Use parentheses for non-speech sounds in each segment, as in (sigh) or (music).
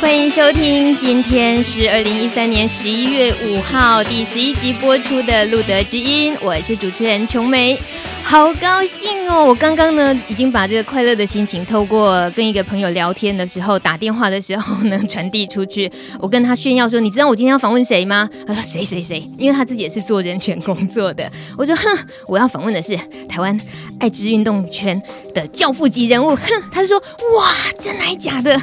欢迎收听，今天是二零一三年十一月五号第十一集播出的《路德知音》，我是主持人琼梅，好高兴哦！我刚刚呢已经把这个快乐的心情透过跟一个朋友聊天的时候、打电话的时候呢传递出去。我跟他炫耀说：“你知道我今天要访问谁吗？”他说：“谁谁谁？”因为他自己也是做人权工作的。我说：“哼，我要访问的是台湾爱知运动圈的教父级人物。”哼，他说：“哇，真的还假的？”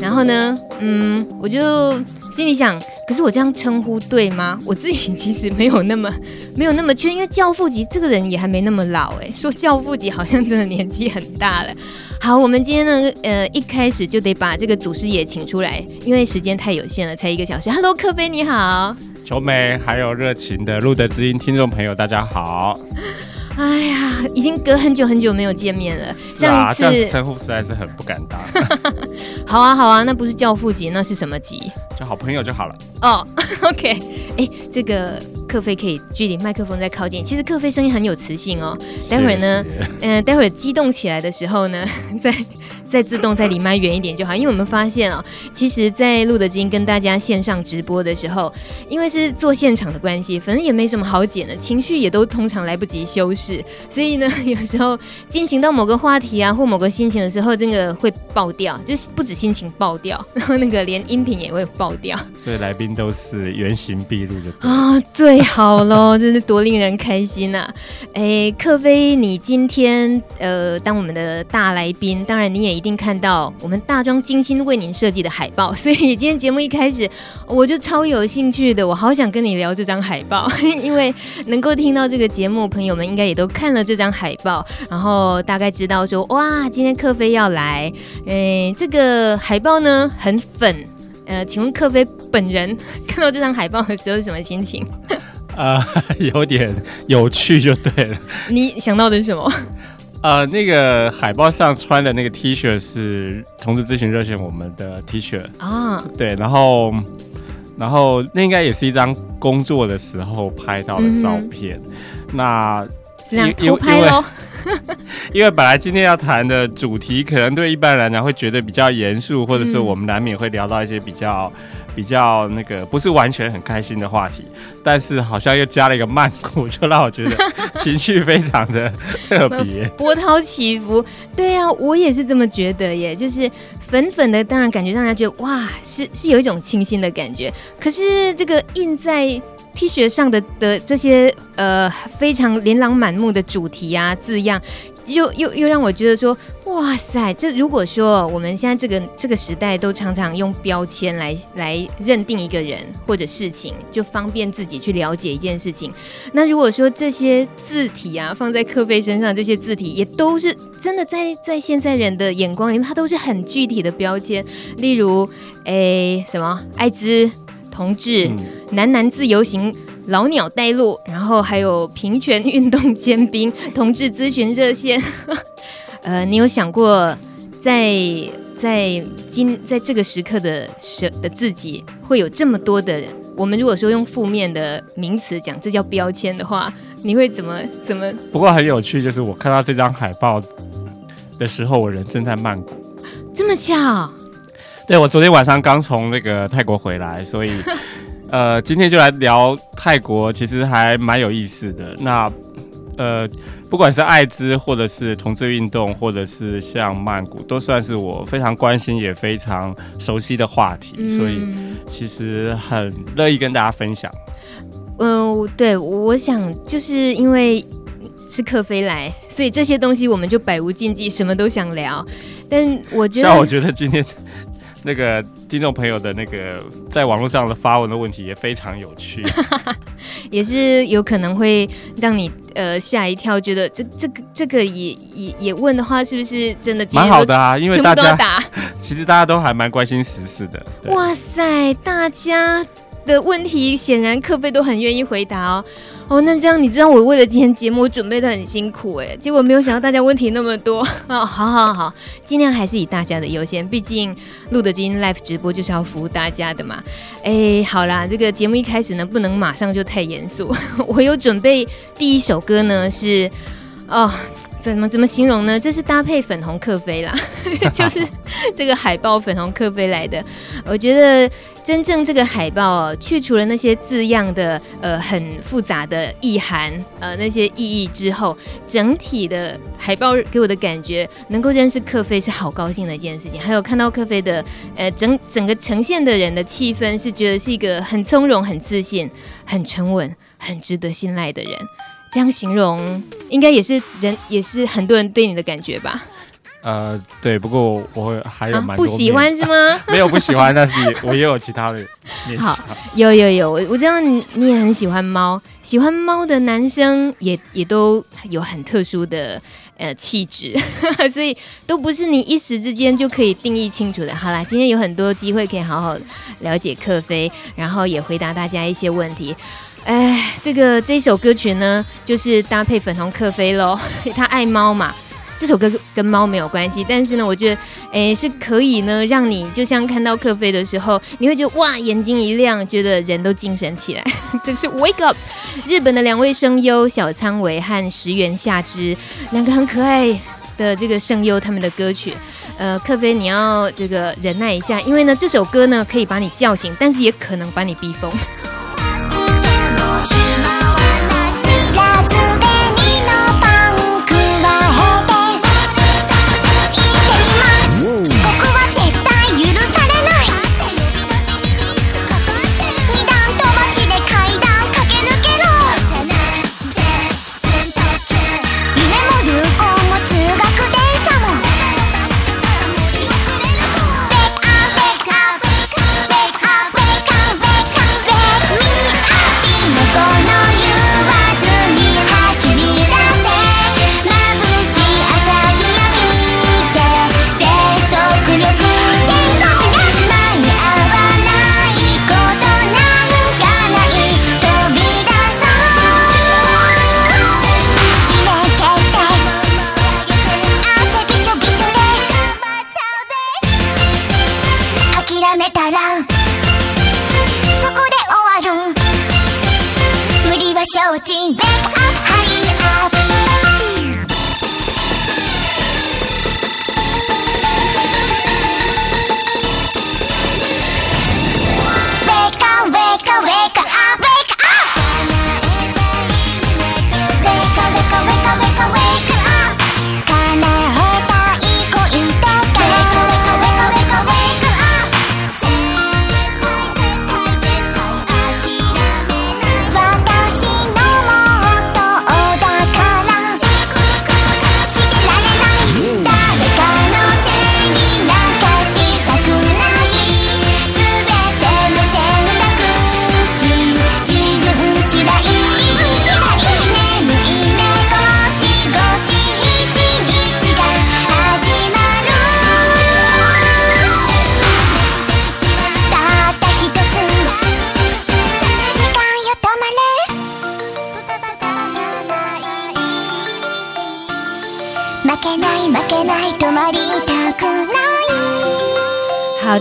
然后呢，嗯，我就心里想，可是我这样称呼对吗？我自己其实没有那么 (laughs) 没有那么确，因为教父级这个人也还没那么老哎，说教父级好像真的年纪很大了。好，我们今天呢，呃，一开始就得把这个祖师爷请出来，因为时间太有限了，才一个小时。Hello，克菲你好，球美，还有热情的路德知音听众朋友，大家好。哎呀，已经隔很久很久没有见面了。是啊，这样子称呼实在是很不敢当。(laughs) 好啊，好啊，那不是教父级，那是什么级？就好朋友就好了。哦、(laughs) oh,，OK，哎、欸，这个克菲可以距离麦克风再靠近。其实克菲声音很有磁性哦。待会儿呢，嗯、待会儿激动起来的时候呢，再再自动再离麦远一点就好。因为我们发现哦，其实，在录的音跟大家线上直播的时候，因为是做现场的关系，反正也没什么好剪的，情绪也都通常来不及修饰，所以呢，有时候进行到某个话题啊或某个心情的时候，这个会爆掉，就是不止心情爆掉，然后那个连音频也会爆掉。所以来宾都是原形毕露的啊、哦，好喽，(laughs) 真是多令人开心呐、啊！哎，克菲，你今天呃当我们的大来宾，当然你也一定看到我们大庄精心为您设计的海报，(laughs) 所以今天节目一开始我就超有兴趣的，我好想跟你聊这张海报，(laughs) 因为能够听到这个节目，朋友们应该也都看了这张海报，然后大概知道说哇，今天克菲要来，哎，这个海报呢很粉。呃，请问克菲本人 (laughs) 看到这张海报的时候是什么心情？呃，(laughs) 有点有趣就对了。(laughs) 你想到的是什么？呃，那个海报上穿的那个 T 恤是同志咨询热线我们的 T 恤啊。对，然后，然后那应该也是一张工作的时候拍到的照片。嗯、那是这样偷拍喽。(laughs) 因为本来今天要谈的主题，可能对一般人来讲会觉得比较严肃，或者是我们难免会聊到一些比较比较那个不是完全很开心的话题，但是好像又加了一个曼谷，就让我觉得 (laughs) 情绪非常的特别，波涛起伏。对啊，我也是这么觉得耶，就是粉粉的，当然感觉让人觉得哇，是是有一种清新的感觉。可是这个印在。T 恤上的的这些呃非常琳琅满目的主题啊字样，又又又让我觉得说，哇塞！这如果说我们现在这个这个时代都常常用标签来来认定一个人或者事情，就方便自己去了解一件事情。那如果说这些字体啊放在克菲身上，这些字体也都是真的在在现在人的眼光里面，它都是很具体的标签。例如，诶，什么艾滋。同志、嗯、男男自由行、老鸟带路，然后还有平权运动尖兵、同志咨询热线。(laughs) 呃，你有想过在，在在今在这个时刻的时的自己，会有这么多的？我们如果说用负面的名词讲，这叫标签的话，你会怎么怎么？不过很有趣，就是我看到这张海报的时候，我人正在曼谷，这么巧。对，我昨天晚上刚从那个泰国回来，所以，(laughs) 呃，今天就来聊泰国，其实还蛮有意思的。那，呃，不管是艾滋，或者是同志运动，或者是像曼谷，都算是我非常关心也非常熟悉的话题，嗯、所以其实很乐意跟大家分享。嗯、呃，对，我想就是因为是克菲来，所以这些东西我们就百无禁忌，什么都想聊。但我觉得，像我觉得今天。那个听众朋友的那个在网络上的发文的问题也非常有趣，(laughs) 也是有可能会让你呃吓一跳，觉得这这个这个也也也问的话，是不是真的蛮好的啊？因为大家 (laughs) 其实大家都还蛮关心时事的。哇塞，大家的问题显然克菲都很愿意回答哦。哦，那这样你知道我为了今天节目准备的很辛苦哎，结果没有想到大家问题那么多 (laughs) 哦，好好好，尽量还是以大家的优先，毕竟录的今天 Live 直播就是要服务大家的嘛。哎，好啦，这个节目一开始呢，不能马上就太严肃，(laughs) 我有准备第一首歌呢是哦。怎么怎么形容呢？这是搭配粉红克菲啦，(laughs) 就是这个海报粉红克菲来的。我觉得真正这个海报去除了那些字样的呃很复杂的意涵呃那些意义之后，整体的海报给我的感觉，能够认识克菲是好高兴的一件事情。还有看到克菲的呃整整个呈现的人的气氛，是觉得是一个很从容、很自信、很沉稳、很值得信赖的人。这样形容，应该也是人，也是很多人对你的感觉吧？呃，对，不过我还有蛮不喜欢是吗？(laughs) 没有不喜欢，但是我也有其他的面。好，有有有，我我知道你你也很喜欢猫，喜欢猫的男生也也都有很特殊的呃气质，(laughs) 所以都不是你一时之间就可以定义清楚的。好啦，今天有很多机会可以好好了解克菲，然后也回答大家一些问题。哎，这个这首歌曲呢，就是搭配粉红克菲喽。(laughs) 他爱猫嘛，这首歌跟猫没有关系，但是呢，我觉得哎是可以呢，让你就像看到克菲的时候，你会觉得哇，眼睛一亮，觉得人都精神起来。(laughs) 这是 Wake Up，日本的两位声优小仓唯和石原夏之，两个很可爱的这个声优，他们的歌曲。呃，克菲你要这个忍耐一下，因为呢，这首歌呢可以把你叫醒，但是也可能把你逼疯。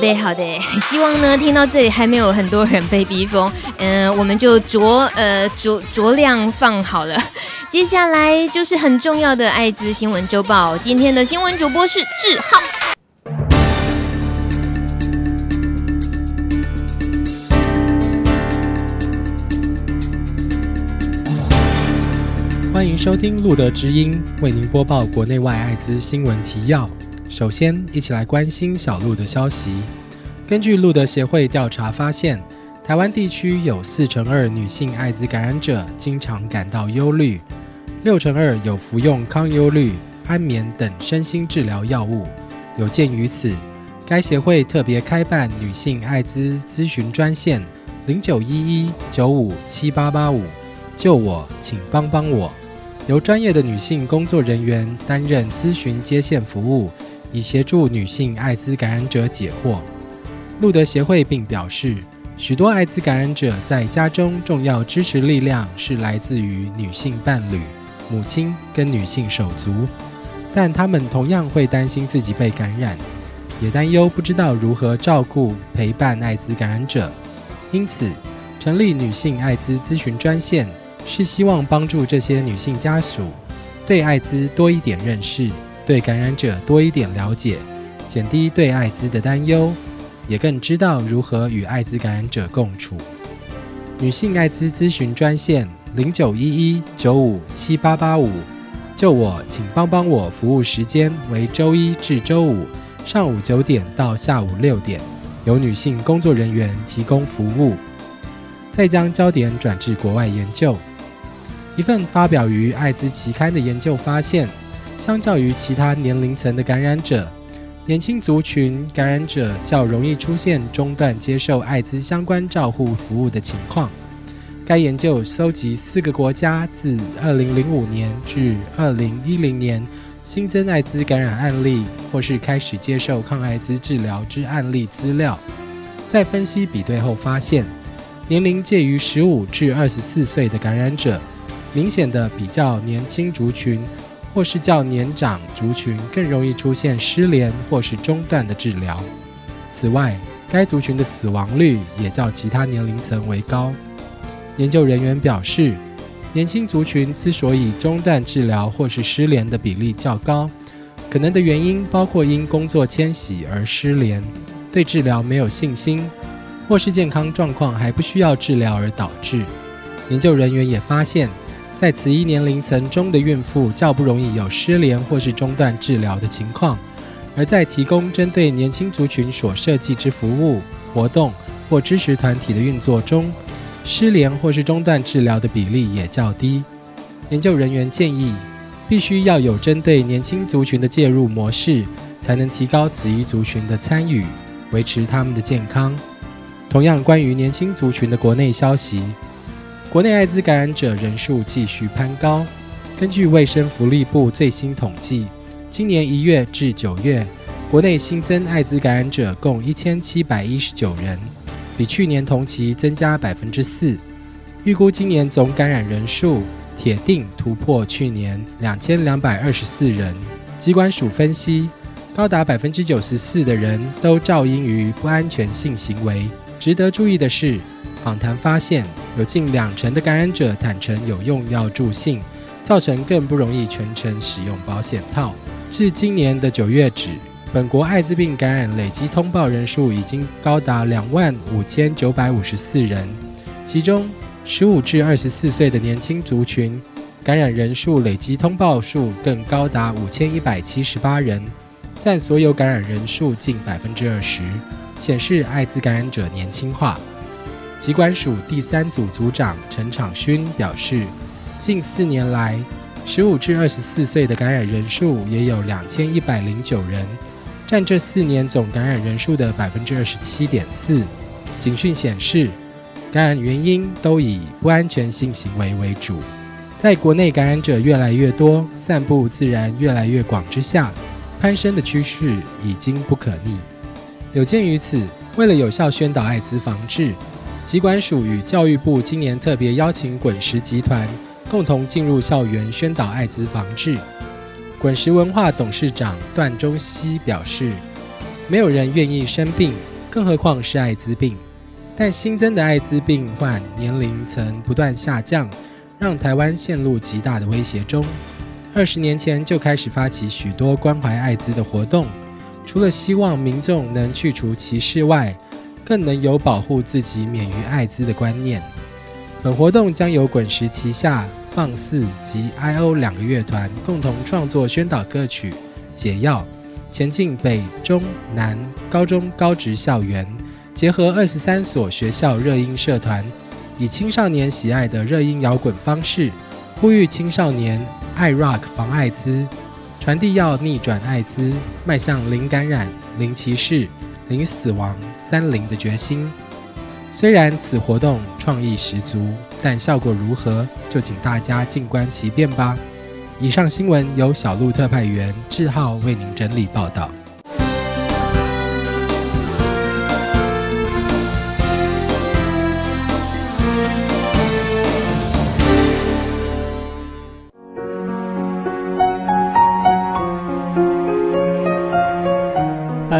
的，好的，(laughs) 希望呢，听到这里还没有很多人被逼疯，嗯、我们就酌呃酌酌量放好了。(laughs) 接下来就是很重要的艾滋新闻周报，今天的新闻主播是志浩。欢迎收听路德知音，为您播报国内外艾滋新闻提要。首先，一起来关心小鹿的消息。根据路德协会调查发现，台湾地区有四成二女性艾滋感染者经常感到忧虑，六成二有服用抗忧虑、安眠等身心治疗药物。有鉴于此，该协会特别开办女性艾滋咨询专线零九一一九五七八八五，救我，请帮帮我，由专业的女性工作人员担任咨询接线服务。以协助女性艾滋感染者解惑。路德协会并表示，许多艾滋感染者在家中重要支持力量是来自于女性伴侣、母亲跟女性手足，但他们同样会担心自己被感染，也担忧不知道如何照顾陪伴艾滋感染者，因此成立女性艾滋咨询专线，是希望帮助这些女性家属对艾滋多一点认识，对感染者多一点了解。减低对艾滋的担忧，也更知道如何与艾滋感染者共处。女性艾滋咨询专线零九一一九五七八八五，就我请帮帮我。服务时间为周一至周五上午九点到下午六点，由女性工作人员提供服务。再将焦点转至国外研究，一份发表于艾滋期刊的研究发现，相较于其他年龄层的感染者。年轻族群感染者较容易出现中断接受艾滋相关照护服务的情况。该研究搜集四个国家自2005年至2010年新增艾滋感染案例或是开始接受抗艾滋治疗之案例资料，在分析比对后发现，年龄介于15至24岁的感染者，明显的比较年轻族群。或是较年长族群更容易出现失联或是中断的治疗。此外，该族群的死亡率也较其他年龄层为高。研究人员表示，年轻族群之所以中断治疗或是失联的比例较高，可能的原因包括因工作迁徙而失联、对治疗没有信心，或是健康状况还不需要治疗而导致。研究人员也发现，在此一年龄层中的孕妇较不容易有失联或是中断治疗的情况，而在提供针对年轻族群所设计之服务、活动或支持团体的运作中，失联或是中断治疗的比例也较低。研究人员建议，必须要有针对年轻族群的介入模式，才能提高此一族群的参与，维持他们的健康。同样，关于年轻族群的国内消息。国内艾滋感染者人数继续攀高。根据卫生福利部最新统计，今年一月至九月，国内新增艾滋感染者共一千七百一十九人，比去年同期增加百分之四。预估今年总感染人数铁定突破去年两千两百二十四人。机关署分析，高达百分之九十四的人都肇因于不安全性行为。值得注意的是，访谈发现，有近两成的感染者坦承有用药助兴，造成更不容易全程使用保险套。至今年的九月止，本国艾滋病感染累计通报人数已经高达两万五千九百五十四人，其中十五至二十四岁的年轻族群感染人数累计通报数更高达五千一百七十八人，占所有感染人数近百分之二十，显示艾滋感染者年轻化。疾管署第三组组长陈长勋表示，近四年来，十五至二十四岁的感染人数也有两千一百零九人，占这四年总感染人数的百分之二十七点四。警讯显示，感染原因都以不安全性行为为主。在国内感染者越来越多、散布自然越来越广之下，攀升的趋势已经不可逆。有鉴于此，为了有效宣导艾滋防治，疾管署与教育部今年特别邀请滚石集团共同进入校园宣导艾滋防治。滚石文化董事长段中西表示：“没有人愿意生病，更何况是艾滋病。但新增的艾滋病患年龄层不断下降，让台湾陷入极大的威胁中。二十年前就开始发起许多关怀艾滋的活动，除了希望民众能去除歧视外，更能有保护自己免于艾滋的观念。本活动将由滚石旗下放肆及 I.O 两个乐团共同创作宣导歌曲《解药》，前进北中南高中高职校园，结合二十三所学校热音社团，以青少年喜爱的热音摇滚方式，呼吁青少年爱 Rock 防艾滋，传递要逆转艾滋，迈向零感染、零歧视。零死亡、三零的决心。虽然此活动创意十足，但效果如何，就请大家静观其变吧。以上新闻由小鹿特派员志浩为您整理报道。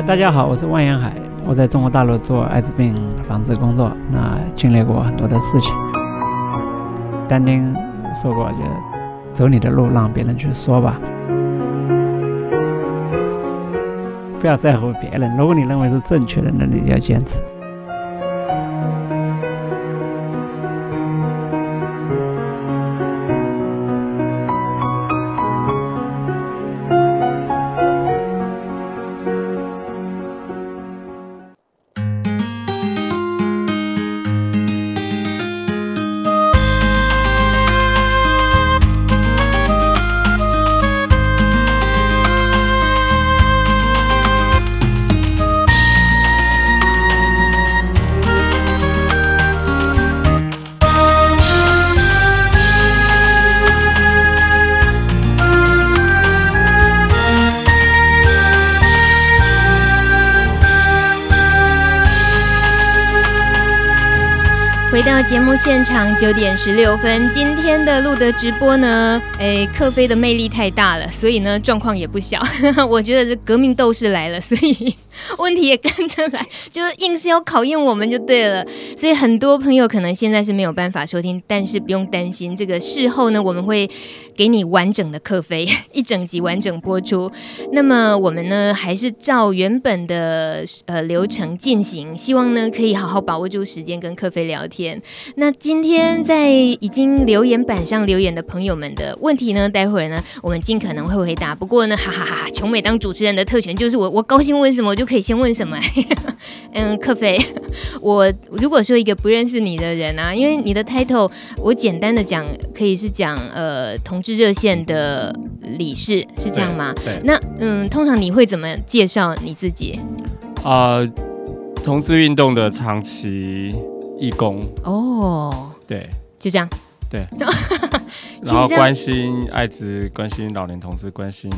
大家好，我是万延海，我在中国大陆做艾滋病防治工作，那经历过很多的事情。丹丁说过，就走你的路，让别人去说吧，不要在乎别人。如果你认为是正确的，那你就要坚持。现场，九点十六分。今天的路德直播呢，哎，克菲的魅力太大了，所以呢，状况也不小。(laughs) 我觉得这革命斗士来了，所以。问题也跟着来，(laughs) 就是硬是要考验我们就对了。所以很多朋友可能现在是没有办法收听，但是不用担心，这个事后呢，我们会给你完整的克菲 (laughs) 一整集完整播出。那么我们呢，还是照原本的呃流程进行，希望呢可以好好把握住时间跟克菲聊天。那今天在已经留言板上留言的朋友们的问题呢，待会儿呢我们尽可能会回答。不过呢，哈 (laughs) 哈哈哈，琼美当主持人的特权就是我我高兴问什么我就。可以先问什么？嗯，克菲，我如果说一个不认识你的人啊，因为你的 title，我简单的讲，可以是讲呃同志热线的理事，是这样吗？对。对，那嗯，通常你会怎么介绍你自己？呃，同志运动的长期义工。哦。对。就这样。对。(laughs) 然后关心艾滋，关心老年同志，关心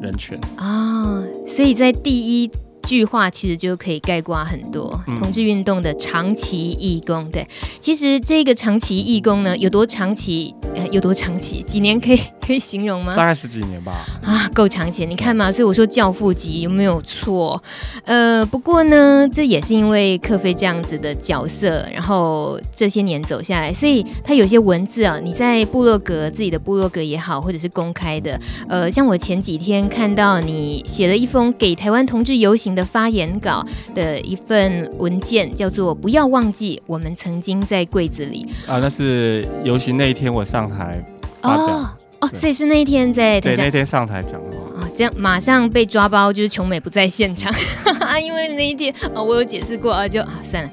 人权。啊、哦，所以在第一。句话其实就可以概括很多同志运动的长期义工。对，其实这个长期义工呢，有多长期？呃，有多长期？几年可以可以形容吗？大概十几年吧。啊，够长前。你看嘛，所以我说教父级有没有错？呃，不过呢，这也是因为克菲这样子的角色，然后这些年走下来，所以他有些文字啊，你在部落格自己的部落格也好，或者是公开的，呃，像我前几天看到你写了一封给台湾同志游行的发言稿的一份文件，叫做“不要忘记我们曾经在柜子里”。啊，那是游行那一天我上台发表哦，哦，所以是那一天在对那天上台讲的话啊，这样马上被抓包，就是琼美不在现场啊，(laughs) 因为那一天啊，我有解释过啊，就啊算了，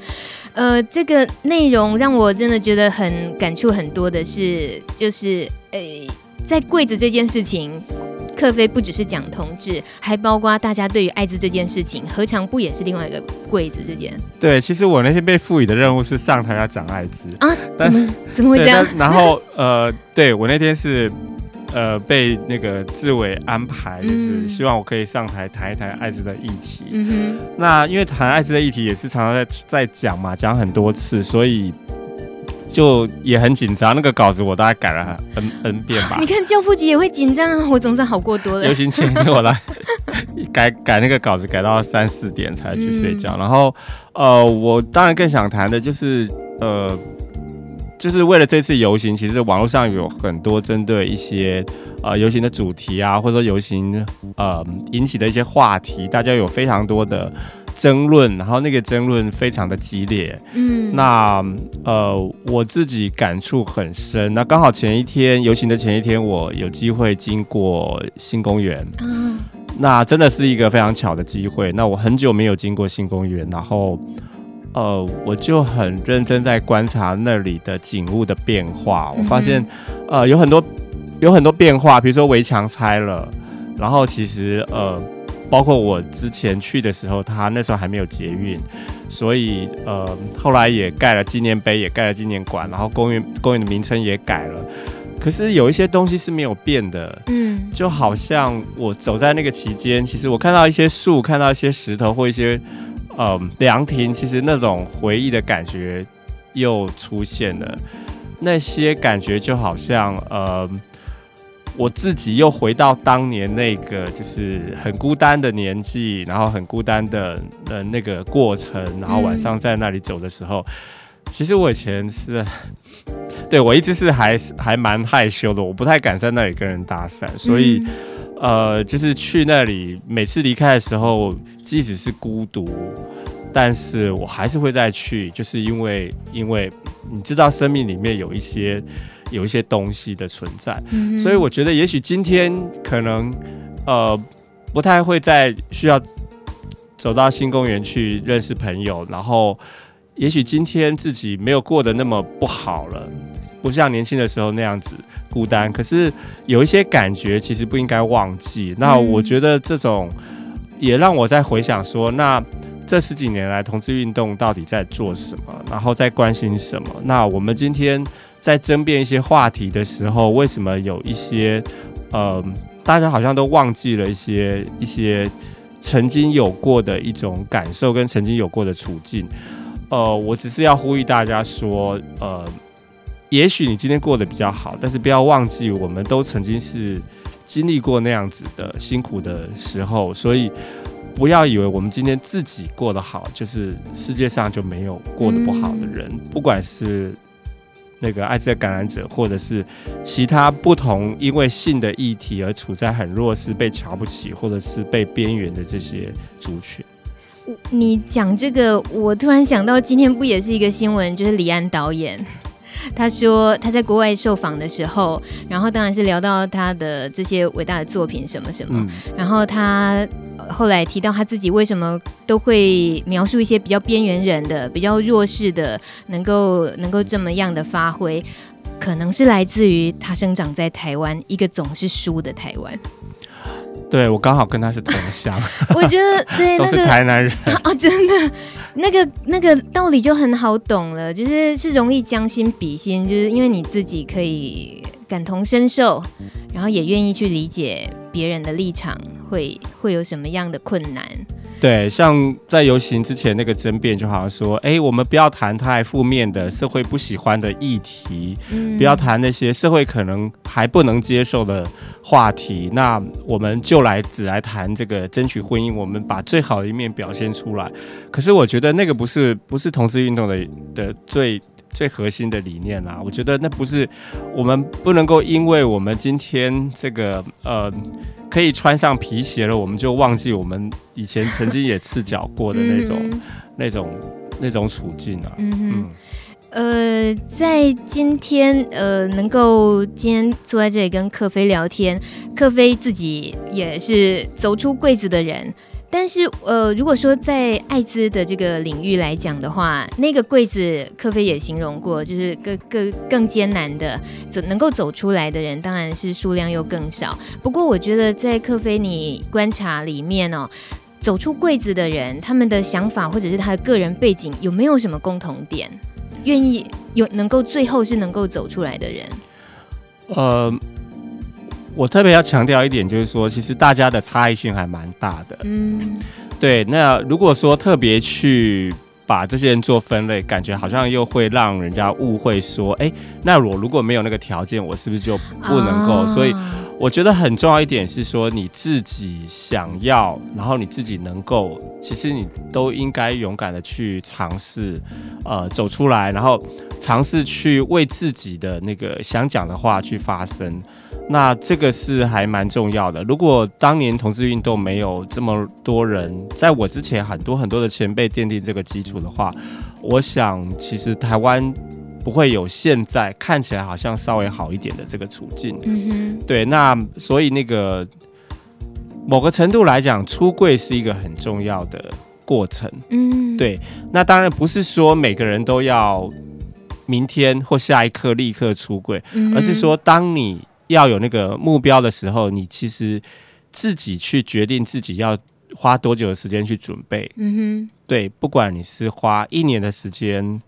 呃，这个内容让我真的觉得很感触很多的是，就是呃，在柜子这件事情。克菲不只是讲同志，还包括大家对于艾滋这件事情，何尝不也是另外一个柜子之间？对，其实我那天被赋予的任务是上台要讲艾滋啊，怎么怎么会这样？(laughs) 然后呃，对我那天是呃被那个志伟安排，就是希望我可以上台谈一谈艾滋的议题。嗯哼，那因为谈艾滋的议题也是常常在在讲嘛，讲很多次，所以。就也很紧张，那个稿子我大概改了 n n 遍吧。你看教父级也会紧张啊，我总算好过多了。游行前我来改改那个稿子，改到三四点才去睡觉。嗯、然后呃，我当然更想谈的就是呃，就是为了这次游行，其实网络上有很多针对一些呃游行的主题啊，或者说游行呃引起的一些话题，大家有非常多的。争论，然后那个争论非常的激烈，嗯，那呃我自己感触很深。那刚好前一天游行的前一天，我有机会经过新公园，嗯，那真的是一个非常巧的机会。那我很久没有经过新公园，然后呃我就很认真在观察那里的景物的变化。我发现呃有很多有很多变化，比如说围墙拆了，然后其实呃。包括我之前去的时候，他那时候还没有捷运，所以呃，后来也盖了纪念碑，也盖了纪念馆，然后公园公园的名称也改了。可是有一些东西是没有变的，嗯，就好像我走在那个期间，其实我看到一些树，看到一些石头或一些嗯凉亭，其实那种回忆的感觉又出现了。那些感觉就好像呃。我自己又回到当年那个就是很孤单的年纪，然后很孤单的呃那个过程，然后晚上在那里走的时候，其实我以前是，对我一直是还还蛮害羞的，我不太敢在那里跟人搭讪，所以、呃，就是去那里，每次离开的时候，即使是孤独。但是我还是会再去，就是因为因为你知道生命里面有一些有一些东西的存在，嗯、所以我觉得也许今天可能呃不太会再需要走到新公园去认识朋友，然后也许今天自己没有过得那么不好了，不像年轻的时候那样子孤单，可是有一些感觉其实不应该忘记。那我觉得这种也让我在回想说那。这十几年来，同志运动到底在做什么？然后在关心什么？那我们今天在争辩一些话题的时候，为什么有一些呃，大家好像都忘记了一些一些曾经有过的一种感受跟曾经有过的处境？呃，我只是要呼吁大家说，呃，也许你今天过得比较好，但是不要忘记，我们都曾经是经历过那样子的辛苦的时候，所以。不要以为我们今天自己过得好，就是世界上就没有过得不好的人。嗯、不管是那个艾滋感染者，或者是其他不同因为性的议题而处在很弱势、被瞧不起，或者是被边缘的这些族群。你讲这个，我突然想到，今天不也是一个新闻，就是李安导演。他说他在国外受访的时候，然后当然是聊到他的这些伟大的作品什么什么，嗯、然后他后来提到他自己为什么都会描述一些比较边缘人的、比较弱势的，能够能够这么样的发挥，可能是来自于他生长在台湾，一个总是输的台湾。对，我刚好跟他是同乡，(laughs) 我觉得对，(laughs) 都是台南人。哦，(laughs) 哦，真的，那个那个道理就很好懂了，就是是容易将心比心，就是因为你自己可以感同身受，然后也愿意去理解别人的立场，会会有什么样的困难。对，像在游行之前那个争辩，就好像说，哎，我们不要谈太负面的社会不喜欢的议题，嗯、不要谈那些社会可能还不能接受的话题，那我们就来只来谈这个争取婚姻，我们把最好的一面表现出来。可是我觉得那个不是不是同志运动的的最最核心的理念啊，我觉得那不是我们不能够因为我们今天这个呃。可以穿上皮鞋了，我们就忘记我们以前曾经也赤脚过的那种、嗯、那种、那种处境啊。嗯，嗯、呃，在今天呃，能够今天坐在这里跟克菲聊天，克菲自己也是走出柜子的人。但是，呃，如果说在艾滋的这个领域来讲的话，那个柜子，克菲也形容过，就是更更更艰难的，走能够走出来的人，当然是数量又更少。不过，我觉得在克菲你观察里面哦，走出柜子的人，他们的想法或者是他的个人背景，有没有什么共同点？愿意有能够最后是能够走出来的人？呃。我特别要强调一点，就是说，其实大家的差异性还蛮大的。嗯，对。那如果说特别去把这些人做分类，感觉好像又会让人家误会说，哎，那我如果没有那个条件，我是不是就不能够？哦、所以我觉得很重要一点是说，你自己想要，然后你自己能够，其实你都应该勇敢的去尝试，呃，走出来，然后尝试去为自己的那个想讲的话去发声。那这个是还蛮重要的。如果当年同志运动没有这么多人，在我之前很多很多的前辈奠定这个基础的话，我想其实台湾不会有现在看起来好像稍微好一点的这个处境。嗯哼，对。那所以那个某个程度来讲，出柜是一个很重要的过程。嗯，对。那当然不是说每个人都要明天或下一刻立刻出柜，而是说当你要有那个目标的时候，你其实自己去决定自己要花多久的时间去准备。嗯哼，对，不管你是花一年的时间、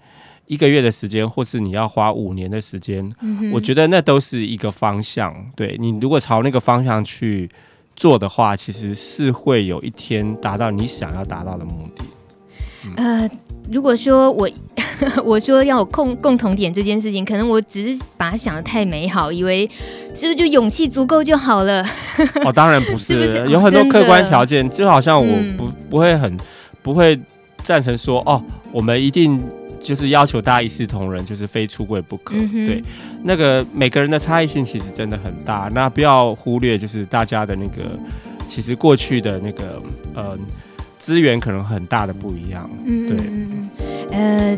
一个月的时间，或是你要花五年的时间，嗯，我觉得那都是一个方向。对，你如果朝那个方向去做的话，其实是会有一天达到你想要达到的目的。呃，如果说我 (laughs) 我说要有共共同点这件事情，可能我只是把它想的太美好，以为是不是就勇气足够就好了？(laughs) 哦，当然不是，(laughs) 是不是有很多客观条件，就好像我不、嗯、不会很不会赞成说哦，我们一定就是要求大家一视同仁，就是非出柜不可。嗯、对，那个每个人的差异性其实真的很大，那不要忽略就是大家的那个其实过去的那个呃。资源可能很大的不一样，嗯，对，呃，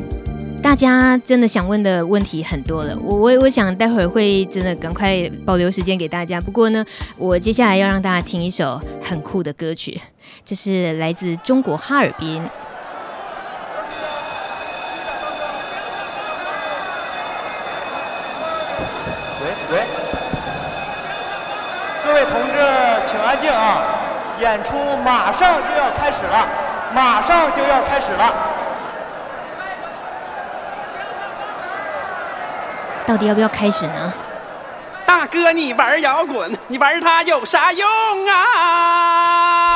大家真的想问的问题很多了，我我我想待会儿会真的赶快保留时间给大家。不过呢，我接下来要让大家听一首很酷的歌曲，这是来自中国哈尔滨。喂喂，各位同志，请安静啊！演出马上就要开始了，马上就要开始了。到底要不要开始呢？大哥，你玩摇滚，你玩它有啥用啊？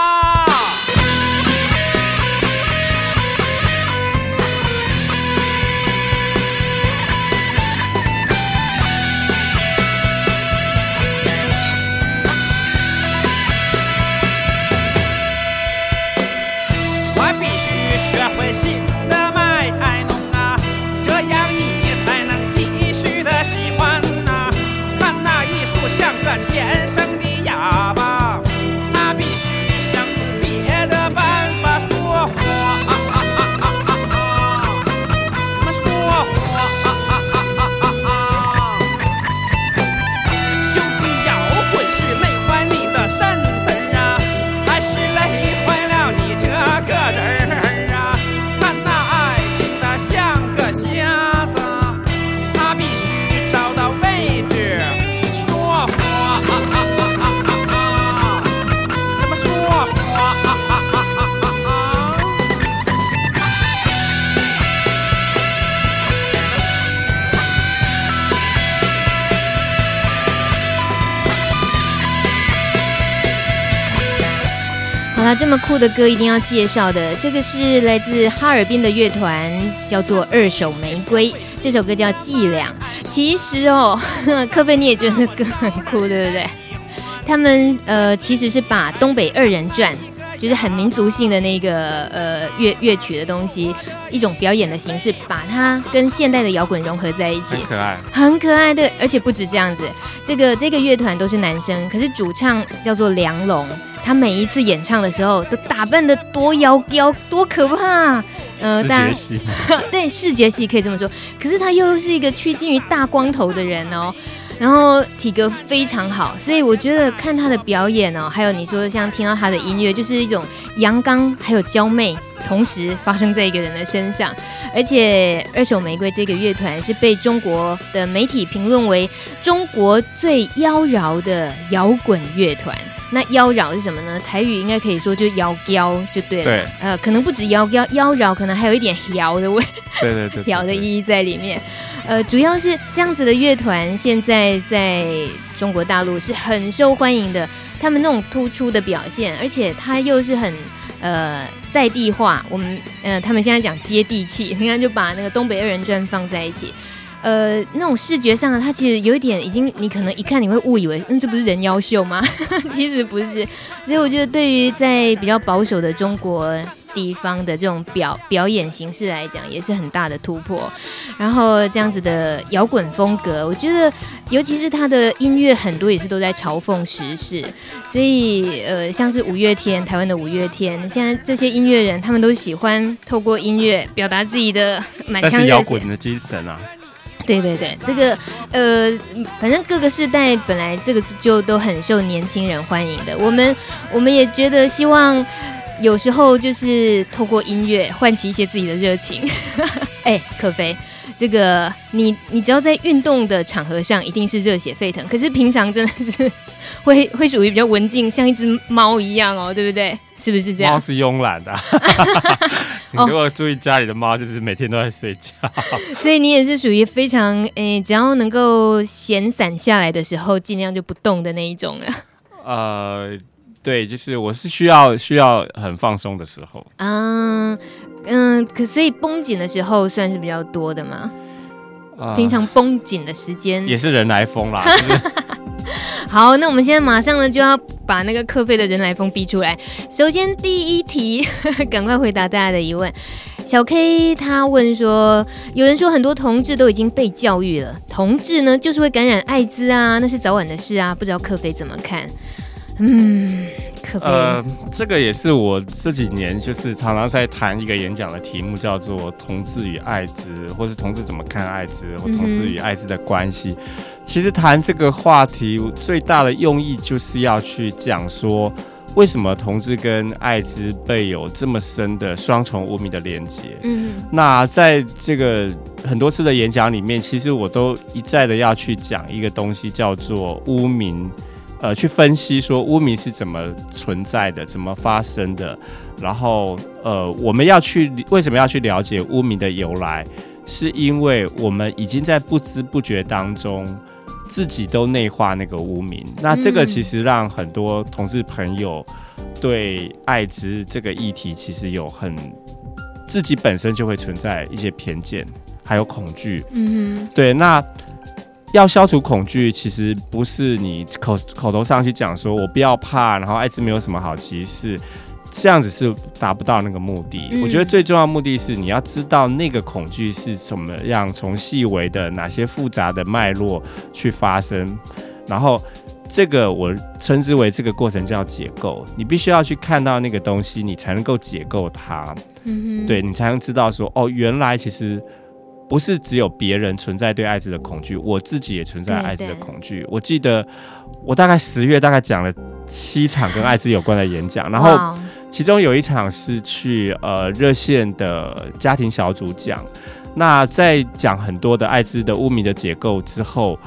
那这么酷的歌一定要介绍的，这个是来自哈尔滨的乐团，叫做二手玫瑰。这首歌叫《伎俩》。其实哦，(laughs) 科菲你也觉得歌很酷，对不对？他们呃，其实是把东北二人转，就是很民族性的那个呃乐乐曲的东西，一种表演的形式，把它跟现代的摇滚融合在一起，很可爱，很可爱的。而且不止这样子，这个这个乐团都是男生，可是主唱叫做梁龙。他每一次演唱的时候，都打扮的多妖娇，多可怕！呃，视觉系，(laughs) 对，视觉系可以这么说。可是他又是一个趋近于大光头的人哦，然后体格非常好，所以我觉得看他的表演哦，还有你说像听到他的音乐，就是一种阳刚还有娇媚，同时发生在一个人的身上。而且二手玫瑰这个乐团是被中国的媒体评论为中国最妖娆的摇滚乐团。那妖娆是什么呢？台语应该可以说就是妖娇就对了。对。呃，可能不止妖娇，妖娆可能还有一点摇的味。对对对。摇的意义在里面。呃，主要是这样子的乐团，现在在中国大陆是很受欢迎的。他们那种突出的表现，而且他又是很呃在地化。我们呃，他们现在讲接地气，你看就把那个东北二人转放在一起。呃，那种视觉上，它其实有一点已经，你可能一看你会误以为，嗯，这不是人妖秀吗？(laughs) 其实不是。所以我觉得，对于在比较保守的中国地方的这种表表演形式来讲，也是很大的突破。然后这样子的摇滚风格，我觉得，尤其是他的音乐很多也是都在嘲讽时事。所以，呃，像是五月天，台湾的五月天，现在这些音乐人，他们都喜欢透过音乐表达自己的满腔热血，摇滚的精神啊。对对对，这个呃，反正各个世代本来这个就都很受年轻人欢迎的。我们我们也觉得希望有时候就是透过音乐唤起一些自己的热情。(laughs) 哎，可飞，这个你你只要在运动的场合上一定是热血沸腾，可是平常真的是 (laughs) 会会属于比较文静，像一只猫一样哦，对不对？是不是这样？猫是慵懒的。(laughs) 你如果注意家里的猫，就是每天都在睡觉。(laughs) 所以你也是属于非常诶、欸，只要能够闲散下来的时候，尽量就不动的那一种了。呃，对，就是我是需要需要很放松的时候。嗯嗯，嗯，可所以绷紧的时候算是比较多的嘛？呃平常绷紧的时间也是人来疯啦。(laughs) 好，那我们现在马上呢就要把那个克菲的人来疯逼出来。首先第一题，赶快回答大家的疑问。小 K 他问说，有人说很多同志都已经被教育了，同志呢就是会感染艾滋啊，那是早晚的事啊，不知道克菲怎么看？嗯，克菲，呃，这个也是我这几年就是常常在谈一个演讲的题目，叫做“同志与艾滋”，或是“同志怎么看艾滋”或“同志与艾滋的关系”嗯。其实谈这个话题最大的用意就是要去讲说。为什么同志跟艾滋被有这么深的双重污名的连接？嗯，那在这个很多次的演讲里面，其实我都一再的要去讲一个东西，叫做污名，呃，去分析说污名是怎么存在的，怎么发生的，然后呃，我们要去为什么要去了解污名的由来，是因为我们已经在不知不觉当中。自己都内化那个污名，那这个其实让很多同志朋友对艾滋这个议题其实有很自己本身就会存在一些偏见，还有恐惧。嗯哼，对，那要消除恐惧，其实不是你口口头上去讲说我不要怕，然后艾滋没有什么好歧视。这样子是达不到那个目的。嗯。我觉得最重要的目的是你要知道那个恐惧是什么样，从细微的哪些复杂的脉络去发生，然后这个我称之为这个过程叫解构。你必须要去看到那个东西，你才能够解构它。嗯哼，对，你才能知道说哦，原来其实不是只有别人存在对艾滋的恐惧，我自己也存在艾滋的恐惧。我记得我大概十月大概讲了七场跟艾滋有关的演讲，然后。其中有一场是去呃热线的家庭小组讲，那在讲很多的艾滋的污名的结构之后，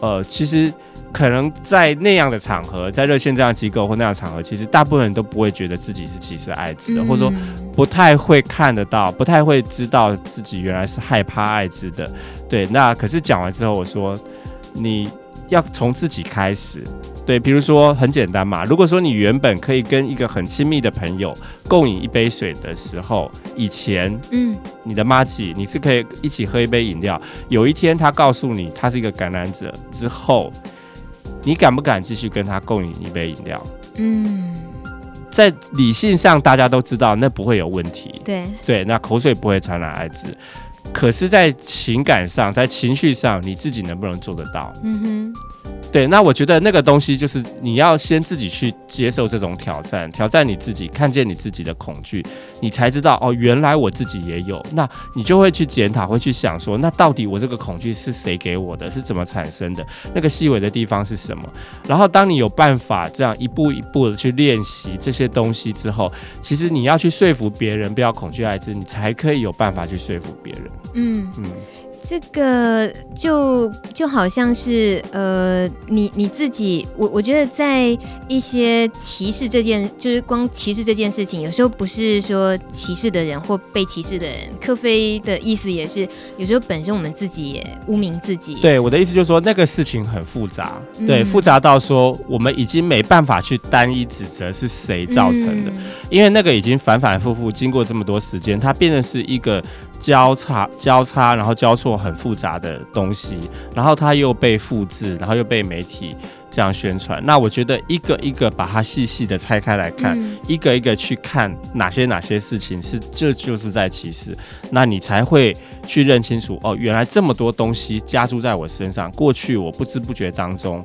呃，其实可能在那样的场合，在热线这样机构或那样的场合，其实大部分人都不会觉得自己是歧视艾滋的，或者说不太会看得到，不太会知道自己原来是害怕艾滋的。对，那可是讲完之后，我说你要从自己开始。对，比如说很简单嘛。如果说你原本可以跟一个很亲密的朋友共饮一杯水的时候，以前，嗯，你的妈吉，你是可以一起喝一杯饮料。有一天他告诉你他是一个感染者之后，你敢不敢继续跟他共饮一杯饮料？嗯，在理性上大家都知道那不会有问题。对对，那口水不会传染艾滋。可是，在情感上，在情绪上，你自己能不能做得到？嗯哼。对，那我觉得那个东西就是你要先自己去接受这种挑战，挑战你自己，看见你自己的恐惧，你才知道哦，原来我自己也有。那你就会去检讨，会去想说，那到底我这个恐惧是谁给我的？是怎么产生的？那个细微的地方是什么？然后当你有办法这样一步一步的去练习这些东西之后，其实你要去说服别人不要恐惧艾滋，你才可以有办法去说服别人。嗯嗯。这个就就好像是呃，你你自己，我我觉得在一些歧视这件，就是光歧视这件事情，有时候不是说歧视的人或被歧视的人，克菲的意思也是，有时候本身我们自己也污名自己。对，我的意思就是说，那个事情很复杂，对，复杂到说我们已经没办法去单一指责是谁造成的，嗯，因为那个已经反反复复经过这么多时间，它变成是一个。交叉交叉，然后交错很复杂的东西，然后它又被复制，然后又被媒体这样宣传。那我觉得一个一个把它细细的拆开来看，嗯，一个一个去看哪些哪些事情是这就是在歧视，那你才会去认清楚哦，原来这么多东西加注在我身上，过去我不知不觉当中。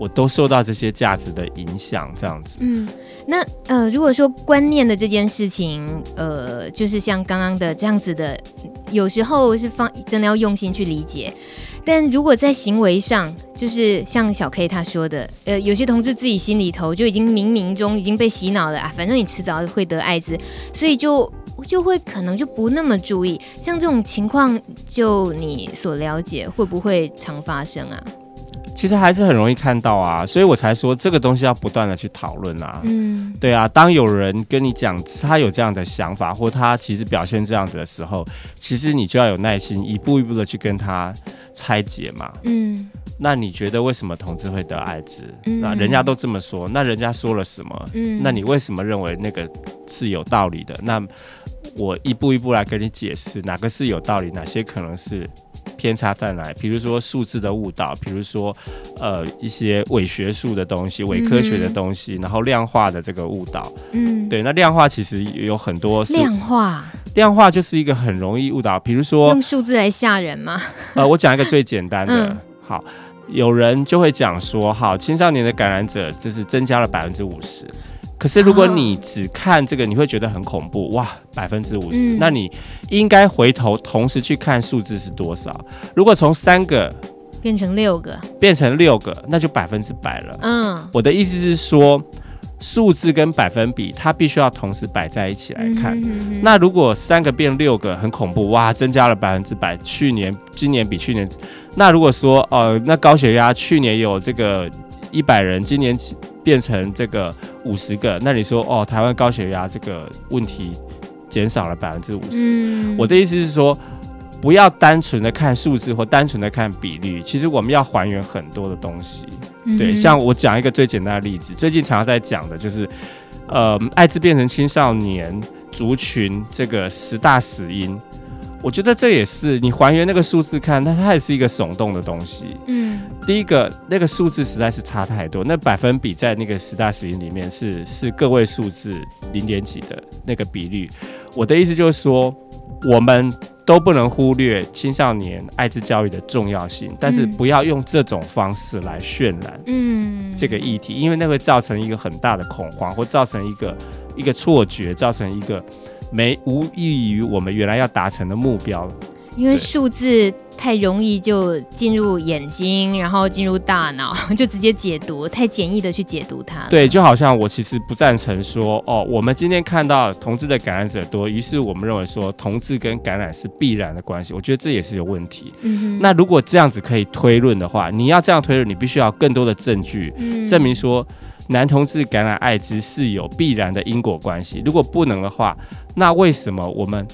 我都受到这些价值的影响，这样子。嗯，那呃，如果说观念的这件事情，呃，就是像刚刚的这样子的，有时候是放真的要用心去理解。但如果在行为上，就是像小 K 他说的，呃，有些同志自己心里头就已经冥冥中已经被洗脑了啊，反正你迟早会得艾滋，所以就就会可能就不那么注意。像这种情况，就你所了解，会不会常发生啊？其实还是很容易看到啊，所以我才说这个东西要不断的去讨论啊。嗯，对啊，当有人跟你讲他有这样的想法，或他其实表现这样子的时候，其实你就要有耐心，一步一步的去跟他拆解嘛。嗯，那你觉得为什么同志会得艾滋？嗯，那人家都这么说，那人家说了什么？嗯，那你为什么认为那个是有道理的？那我一步一步来跟你解释哪个是有道理，哪些可能是偏差在哪里。比如说数字的误导，比如说呃一些伪学术的东西、伪科学的东西，嗯、然后量化的这个误导。嗯，对，那量化其实有很多量化，量化就是一个很容易误导。比如说用数字来吓人吗？呃，我讲一个最简单的，(laughs) 嗯、好，有人就会讲说，好，青少年的感染者就是增加了百分之五十。可是如果你只看这个，你会觉得很恐怖哇，百分之五十。那你应该回头同时去看数字是多少。如果从三个变成六个，变成六个，那就百分之百了。嗯，我的意思是说，数字跟百分比它必须要同时摆在一起来看。嗯哼嗯哼。那如果三个变六个，很恐怖哇，增加了百分之百。去年、今年比去年，那如果说呃，那高血压去年有这个一百人，今年变成这个五十个，那你说哦，台湾高血压这个问题减少了百分之五十。我的意思是说，不要单纯的看数字或单纯的看比率，其实我们要还原很多的东西。嗯、对，像我讲一个最简单的例子，最近常常在讲的就是，呃，艾滋变成青少年族群这个十大死因。我觉得这也是你还原那个数字看，那它也是一个耸动的东西。嗯，第一个那个数字实在是差太多，那百分比在那个十大死因里面是是个位数字零点几的那个比率。我的意思就是说，我们都不能忽略青少年艾滋教育的重要性，但是不要用这种方式来渲染嗯这个议题，因为那会造成一个很大的恐慌，或造成一个一个错觉，造成一个。没无异于我们原来要达成的目标，因为数字太容易就进入眼睛，然后进入大脑，(laughs) 就直接解读，太简易的去解读它。对，就好像我其实不赞成说，哦，我们今天看到同志的感染者多，于是我们认为说同志跟感染是必然的关系。我觉得这也是有问题。嗯。那如果这样子可以推论的话，你要这样推论，你必须要更多的证据，嗯，证明说。男同志感染艾滋是有必然的因果关系。如果不能的话，那为什么我们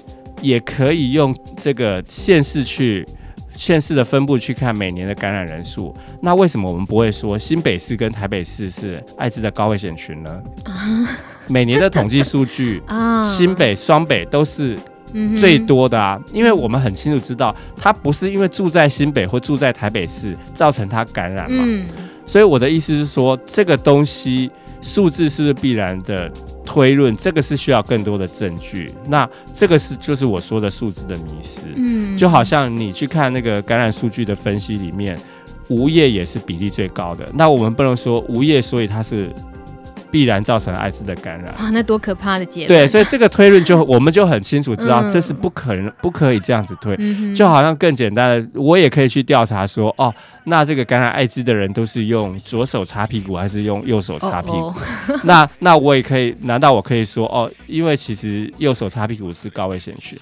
也可以用这个县市去县市的分布去看每年的感染人数？那为什么我们不会说新北市跟台北市是艾滋的高危险群呢？(laughs) 每年的统计数据 (laughs) 啊，新北、双北都是最多的啊，因为我们很清楚知道，他不是因为住在新北或住在台北市造成他感染嘛。所以我的意思是说，这个东西数字是不是必然的推论？这个是需要更多的证据。那这个是就是我说的数字的迷失。嗯，就好像你去看那个感染数据的分析里面，无业也是比例最高的。那我们不能说无业，所以它是。必然造成艾滋的感染啊！那多可怕的结论！对，所以这个推论就 (laughs) 我们就很清楚知道，这是不可能、不可以这样子推。嗯、就好像更简单的，我也可以去调查说，哦，那这个感染艾滋的人都是用左手擦屁股还是用右手擦屁股？哦哦 (laughs) 那那我也可以？难道我可以说，哦，因为其实右手擦屁股是高危险区？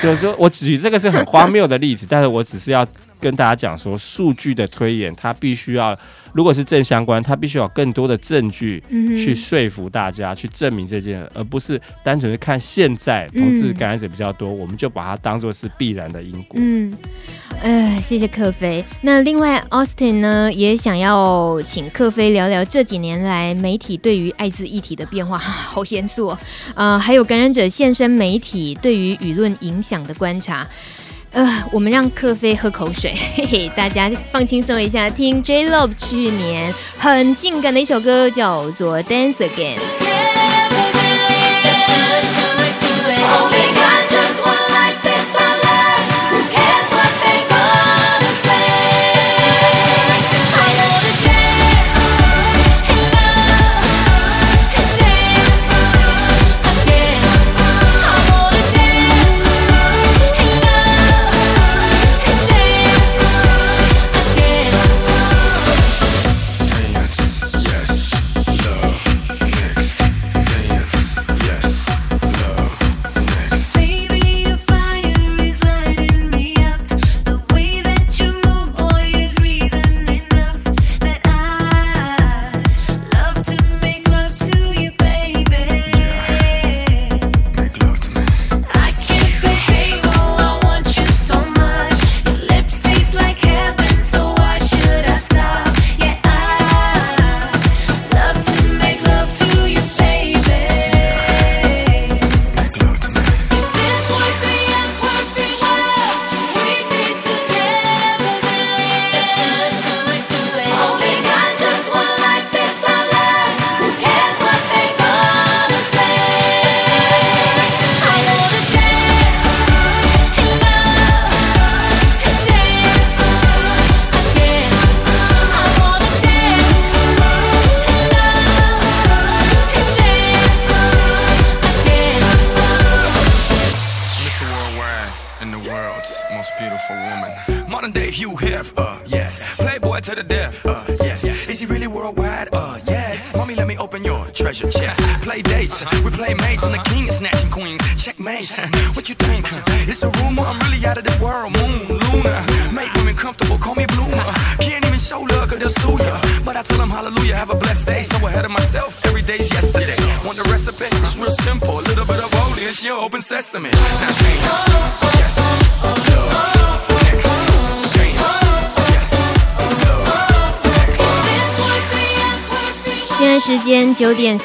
就是说我举这个是很荒谬的例子，但是我只是要跟大家讲说，数据的推演它必须要。如果是正相关，他必须有更多的证据去说服大家，嗯、去证明这件，而不是单纯是看现在同志感染者比较多，嗯、我们就把它当做是必然的因果。嗯，呃，谢谢克飞。那另外，Austin 呢也想要请克飞聊聊这几年来媒体对于艾滋议题的变化，(laughs) 好严肃哦。呃，还有感染者现身媒体对于舆论影响的观察。呃，我们让克飞喝口水，(laughs) 嘿嘿，大家放轻松一下，听 J Lo 去年很性感的一首歌，叫做《Dance Again》。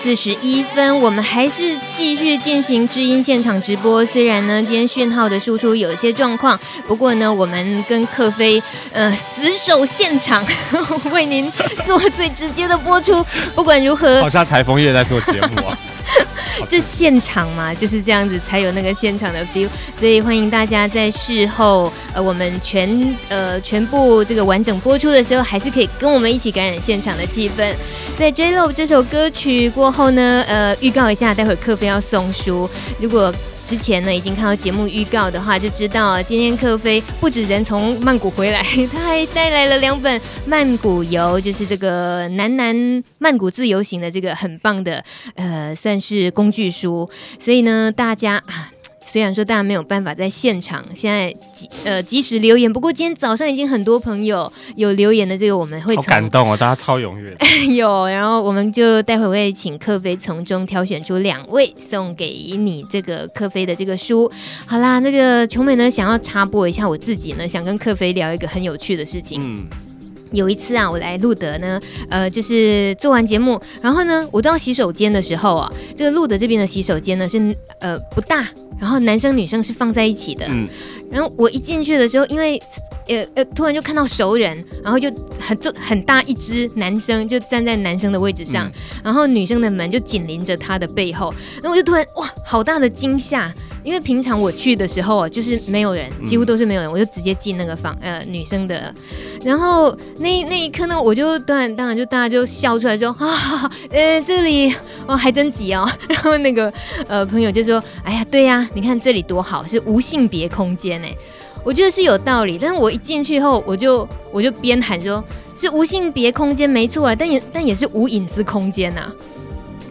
四十一分，我们还是继续进行知音现场直播。虽然呢，今天讯号的输出有一些状况，不过呢，我们跟克飞呃死守现场，(laughs) 为您做最直接的播出。不管如何，好像台风夜在做节目啊。(laughs) 这现场嘛，就是这样子才有那个现场的 feel，所以欢迎大家在事后，呃，我们全呃全部这个完整播出的时候，还是可以跟我们一起感染现场的气氛。在 J Lo 这首歌曲过后呢，呃，预告一下，待会儿客飞要送书，如果。之前呢，已经看到节目预告的话，就知道今天克飞不止人从曼谷回来，他还带来了两本《曼谷游》，就是这个南南曼谷自由行的这个很棒的呃，算是工具书。所以呢，大家啊。虽然说大家没有办法在现场现在及呃及时留言，不过今天早上已经很多朋友有留言的，这个我们会好感动哦，大家超踊跃。(laughs) 有，然后我们就待会会请克飞从中挑选出两位送给你这个克飞的这个书。好啦，那个琼美呢想要插播一下，我自己呢想跟克飞聊一个很有趣的事情。嗯，有一次啊，我来路德呢，呃，就是做完节目，然后呢，我到洗手间的时候啊，这个路德这边的洗手间呢是呃不大。然后男生女生是放在一起的，嗯，然后我一进去的时候，因为呃呃突然就看到熟人，然后就很就很大一只男生就站在男生的位置上，嗯，然后女生的门就紧邻着他的背后，然后我就突然哇好大的惊吓，因为平常我去的时候啊就是没有人，几乎都是没有人，我就直接进那个房呃女生的，然后那那一刻呢，我就突然当然就大家就笑出来说啊呃这里哦还真挤哦，(laughs) 然后那个呃朋友就说哎呀对呀。你看这里多好，是无性别空间哎，我觉得是有道理。但是我一进去后，我就我就边喊说，是无性别空间没错啊，但也但也是无隐私空间呐。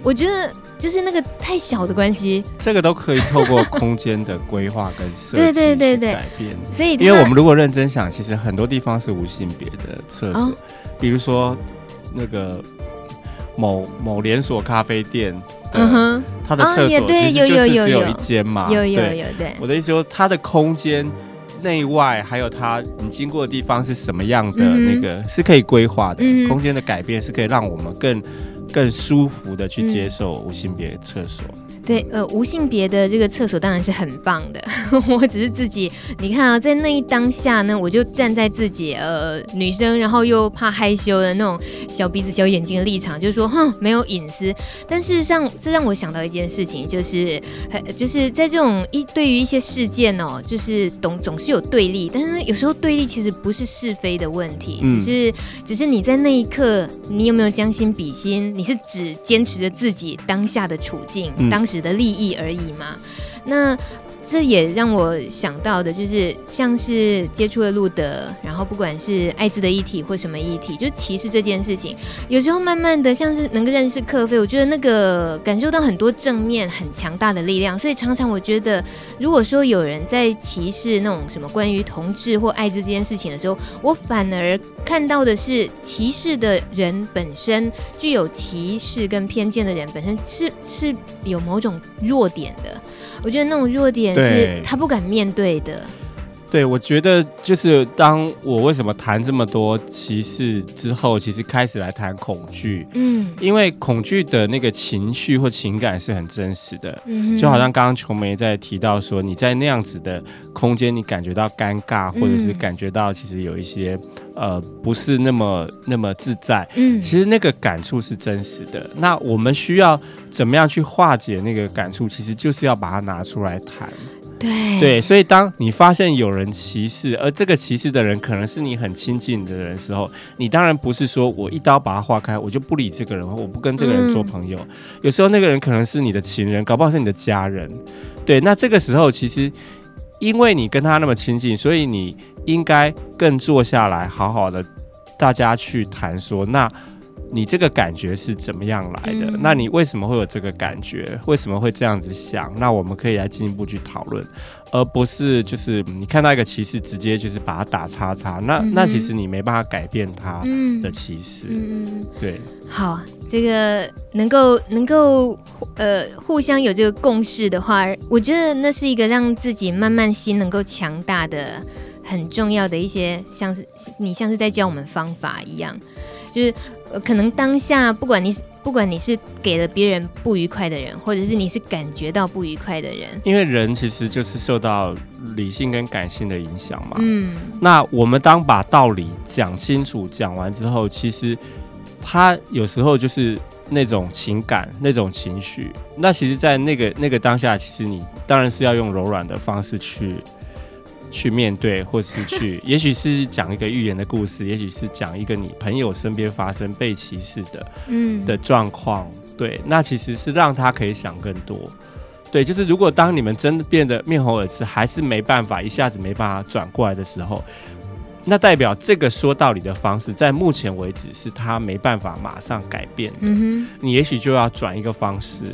我觉得就是那个太小的关系，这个都可以透过空间的规划跟设计 (laughs) 对对对对改变。所以，因为我们如果认真想，其实很多地方是无性别的厕所，哦，比如说那个某某连锁咖啡店。嗯哼，它的厕所其实就是只有一间嘛，有有有对。我的意思说，它的空间内外还有它你经过的地方是什么样的，那个是可以规划的。空间的改变是可以让我们更更舒服的去接受无性别厕所。对，呃，无性别的这个厕所当然是很棒的。(laughs) 我只是自己，你看啊，在那一当下呢，我就站在自己呃女生，然后又怕害羞的那种小鼻子小眼睛的立场，就是说，哼，没有隐私。但事实上，这让我想到一件事情，就是，就是在这种一对于一些事件哦，就是总总是有对立，但是呢，有时候对立其实不是是非的问题，只是只是你在那一刻，你有没有将心比心？你是只坚持着自己当下的处境，当时。的利益而已嘛，那这也让我想到的，就是像是接触了路德，然后不管是艾滋的议题或什么议题，就歧视这件事情，有时候慢慢的像是能够认识克飞，我觉得那个感受到很多正面很强大的力量，所以常常我觉得，如果说有人在歧视那种什么关于同志或艾滋这件事情的时候，我反而看到的是歧视的人本身具有歧视跟偏见的人本身是是有某种弱点的。我觉得那种弱点是他不敢面对的。对，我觉得就是当我为什么谈这么多歧视之后，其实开始来谈恐惧。嗯，因为恐惧的那个情绪或情感是很真实的。嗯，就好像刚刚琼梅在提到说，你在那样子的空间，你感觉到尴尬，或者是感觉到其实有一些呃不是那么那么自在。嗯，其实那个感触是真实的。那我们需要怎么样去化解那个感触？其实就是要把它拿出来谈。对对，所以当你发现有人歧视，而这个歧视的人可能是你很亲近的人的时候，你当然不是说我一刀把他划开，我就不理这个人，我不跟这个人做朋友。嗯、有时候那个人可能是你的情人，搞不好是你的家人。对，那这个时候其实因为你跟他那么亲近，所以你应该更坐下来，好好的大家去谈说那。你这个感觉是怎么样来的？嗯、那你为什么会有这个感觉？为什么会这样子想？那我们可以来进一步去讨论，而不是就是你看到一个歧视，直接就是把它打叉叉。那、嗯、那其实你没办法改变他的歧视。嗯，对。好，这个能够能够呃互相有这个共识的话，我觉得那是一个让自己慢慢心能够强大的很重要的一些，像是你像是在教我们方法一样，就是。呃，可能当下不管你是不管你是给了别人不愉快的人，或者是你是感觉到不愉快的人，因为人其实就是受到理性跟感性的影响嘛。嗯，那我们当把道理讲清楚讲完之后，其实他有时候就是那种情感、那种情绪。那其实，在那个那个当下，其实你当然是要用柔软的方式去。去面对，或是去，(laughs) 也许是讲一个寓言的故事，也许是讲一个你朋友身边发生被歧视的，嗯，的状况。对，那其实是让他可以想更多。对，就是如果当你们真的变得面红耳赤，还是没办法一下子没办法转过来的时候，那代表这个说道理的方式，在目前为止是他没办法马上改变的。你也许就要转一个方式。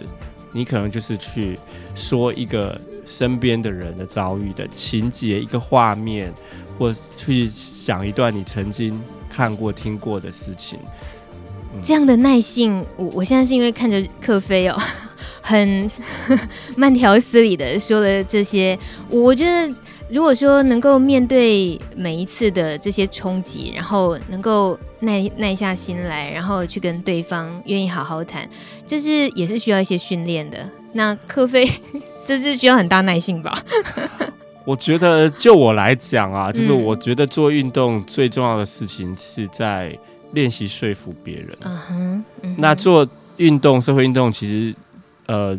你可能就是去说一个身边的人的遭遇的情节，一个画面，或去讲一段你曾经看过、听过的事情。这样的耐性，我我现在是因为看着克菲哦，(laughs) 很 (laughs) 慢条斯理的说了这些，我觉得。如果说能够面对每一次的这些冲击，然后能够耐耐下心来，然后去跟对方愿意好好谈，这是也是需要一些训练的。那科菲，这是需要很大耐性吧？(laughs) 我觉得，就我来讲啊，就是我觉得做运动最重要的事情是在练习说服别人。嗯哼，嗯哼。那做运动，社会运动其实，呃，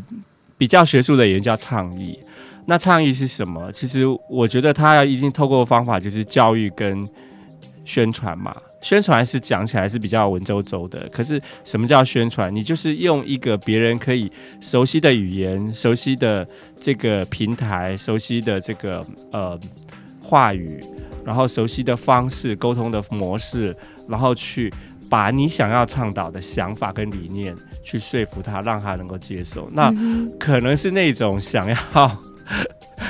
比较学术的也叫倡议。那倡议是什么？其实我觉得他要一定透过方法，就是教育跟宣传嘛。宣传是讲起来是比较文绉绉的，可是什么叫宣传？你就是用一个别人可以熟悉的语言、熟悉的这个平台、熟悉的这个呃话语，然后熟悉的方式、沟通的模式，然后去把你想要倡导的想法跟理念去说服他，让他能够接受。那可能是那种想要。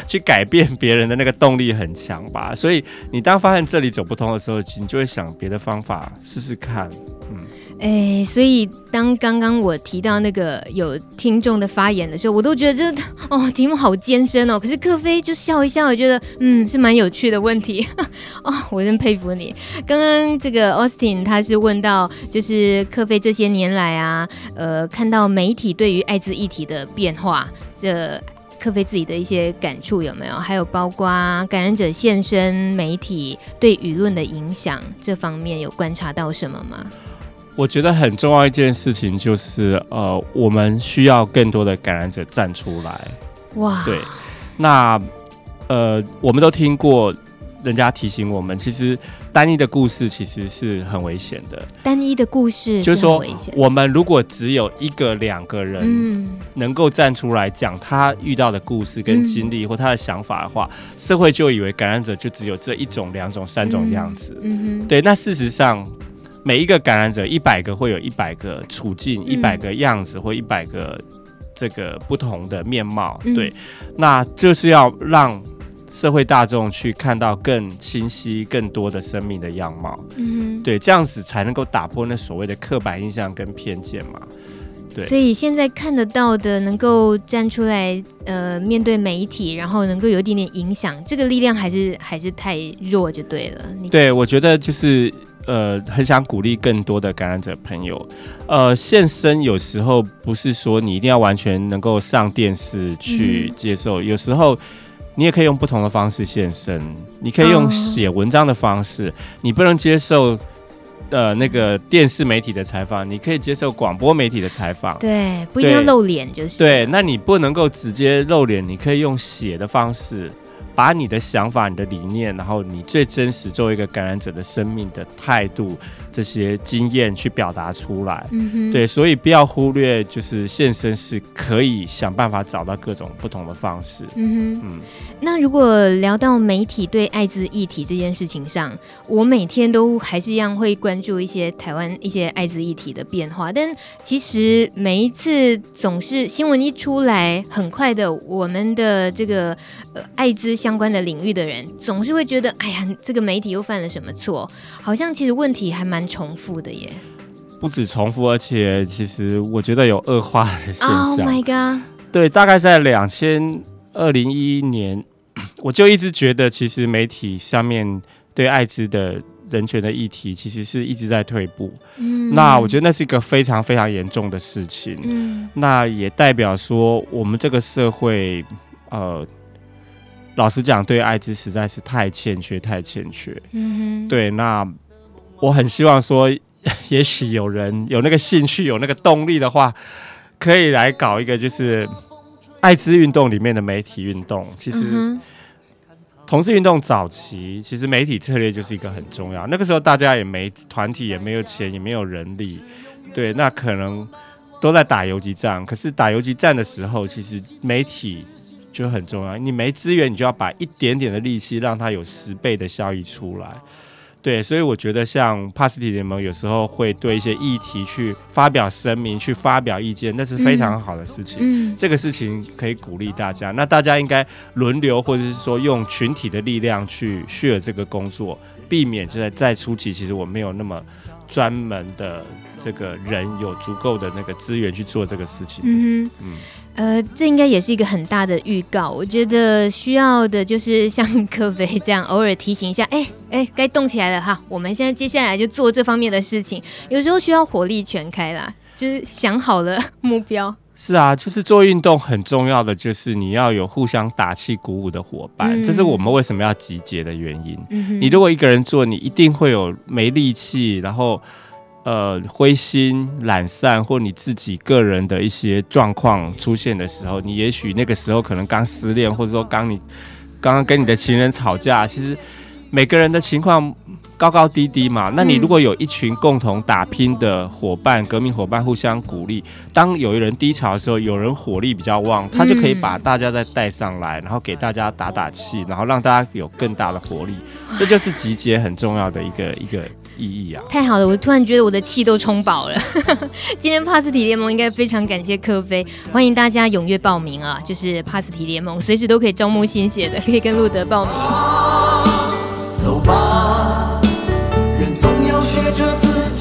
去改变别人的那个动力很强吧，所以你当发现这里走不通的时候，你就会想别的方法试试看。嗯，哎、所以当刚刚我提到那个有听众的发言的时候，我都觉得这哦题目好艰深哦。可是克菲就笑一笑，我觉得嗯是蛮有趣的问题 (laughs) 哦，我真佩服你。刚刚这个 Austin 他是问到，就是克菲这些年来啊，呃，看到媒体对于艾滋议题的变化的。克菲自己的一些感触有没有？还有包括感染者现身、媒体对舆论的影响这方面有观察到什么吗？我觉得很重要一件事情就是，呃，我们需要更多的感染者站出来。哇，对，那呃，我们都听过。人家提醒我们，其实单一的故事其实是很危险的。单一的故事就是说，我们如果只有一个、两个人能够站出来讲他遇到的故事跟经历或他的想法的话，社会就以为感染者就只有这一种、两种、三种样子。嗯哼，对。那事实上，每一个感染者一百个会有一百个处境、一百个样子或一百个这个不同的面貌。对，那就是要让。社会大众去看到更清晰、更多的生命的样貌，嗯，对，这样子才能够打破那所谓的刻板印象跟偏见嘛。对，所以现在看得到的，能够站出来，呃，面对媒体，然后能够有一点点影响，这个力量还是还是太弱，就对了。对，我觉得就是呃，很想鼓励更多的感染者朋友，呃，现身有时候不是说你一定要完全能够上电视去接受，嗯，有时候。你也可以用不同的方式现身，你可以用写文章的方式。Oh. 你不能接受呃那个电视媒体的采访，你可以接受广播媒体的采访。对，不一定要露脸就是。对，那你不能够直接露脸，你可以用写的方式，把你的想法、你的理念，然后你最真实作为一个感染者的生命的态度，这些经验去表达出来。嗯哼，对，所以不要忽略，就是现身是可以想办法找到各种不同的方式。嗯哼，嗯，那如果聊到媒体对艾滋议题这件事情上，我每天都还是一样会关注一些台湾一些艾滋议题的变化，但其实每一次总是新闻一出来，很快的我们的这个呃艾滋。相关的领域的人总是会觉得，哎呀，这个媒体又犯了什么错？好像其实问题还蛮重复的耶。不止重复，而且其实我觉得有恶化的现象。Oh my god！对，大概在两千二零一一年，(coughs) 我就一直觉得，其实媒体下面对艾滋的人权的议题，其实是一直在退步。嗯，那我觉得那是一个非常非常严重的事情。嗯，那也代表说，我们这个社会，呃。老实讲，对艾滋实在是太欠缺，太欠缺。嗯哼，对，那我很希望说，(laughs) 也许有人有那个兴趣，有那个动力的话，可以来搞一个，就是艾滋运动里面的媒体运动。其实，嗯、同志运动早期，其实媒体策略就是一个很重要。那个时候，大家也没团体，也没有钱，也没有人力，对，那可能都在打游击战。可是打游击战的时候，其实媒体。就很重要，你没资源，你就要把一点点的力气，让它有十倍的效益出来。对，所以我觉得像帕斯提联盟有时候会对一些议题去发表声明，去发表意见，那是非常好的事情。嗯，这个事情可以鼓励大家。那大家应该轮流，或者是说用群体的力量去 share 这个工作，避免就在在初期，其实我没有那么专门的这个人有足够的那个资源去做这个事情。嗯嗯。呃，这应该也是一个很大的预告。我觉得需要的就是像柯菲这样偶尔提醒一下，哎哎，该动起来了哈！我们现在接下来就做这方面的事情。有时候需要火力全开啦，就是想好了目标。是啊，就是做运动很重要的就是你要有互相打气鼓舞的伙伴，嗯，这是我们为什么要集结的原因。嗯，你如果一个人做，你一定会有没力气，然后。呃，灰心、懒散，或你自己个人的一些状况出现的时候，你也许那个时候可能刚失恋，或者说刚你刚刚跟你的情人吵架，其实每个人的情况高高低低嘛。那你如果有一群共同打拼的伙伴、革命伙伴互相鼓励，当有一人低潮的时候，有人火力比较旺，他就可以把大家再带上来，然后给大家打打气，然后让大家有更大的活力。这就是集结很重要的一个一个。意义啊！太好了，我突然觉得我的气都充饱了。(laughs) 今天帕斯提联盟应该非常感谢科菲，欢迎大家踊跃报名啊！就是帕斯提联盟随时都可以招募新血的，可以跟路德报名。走吧，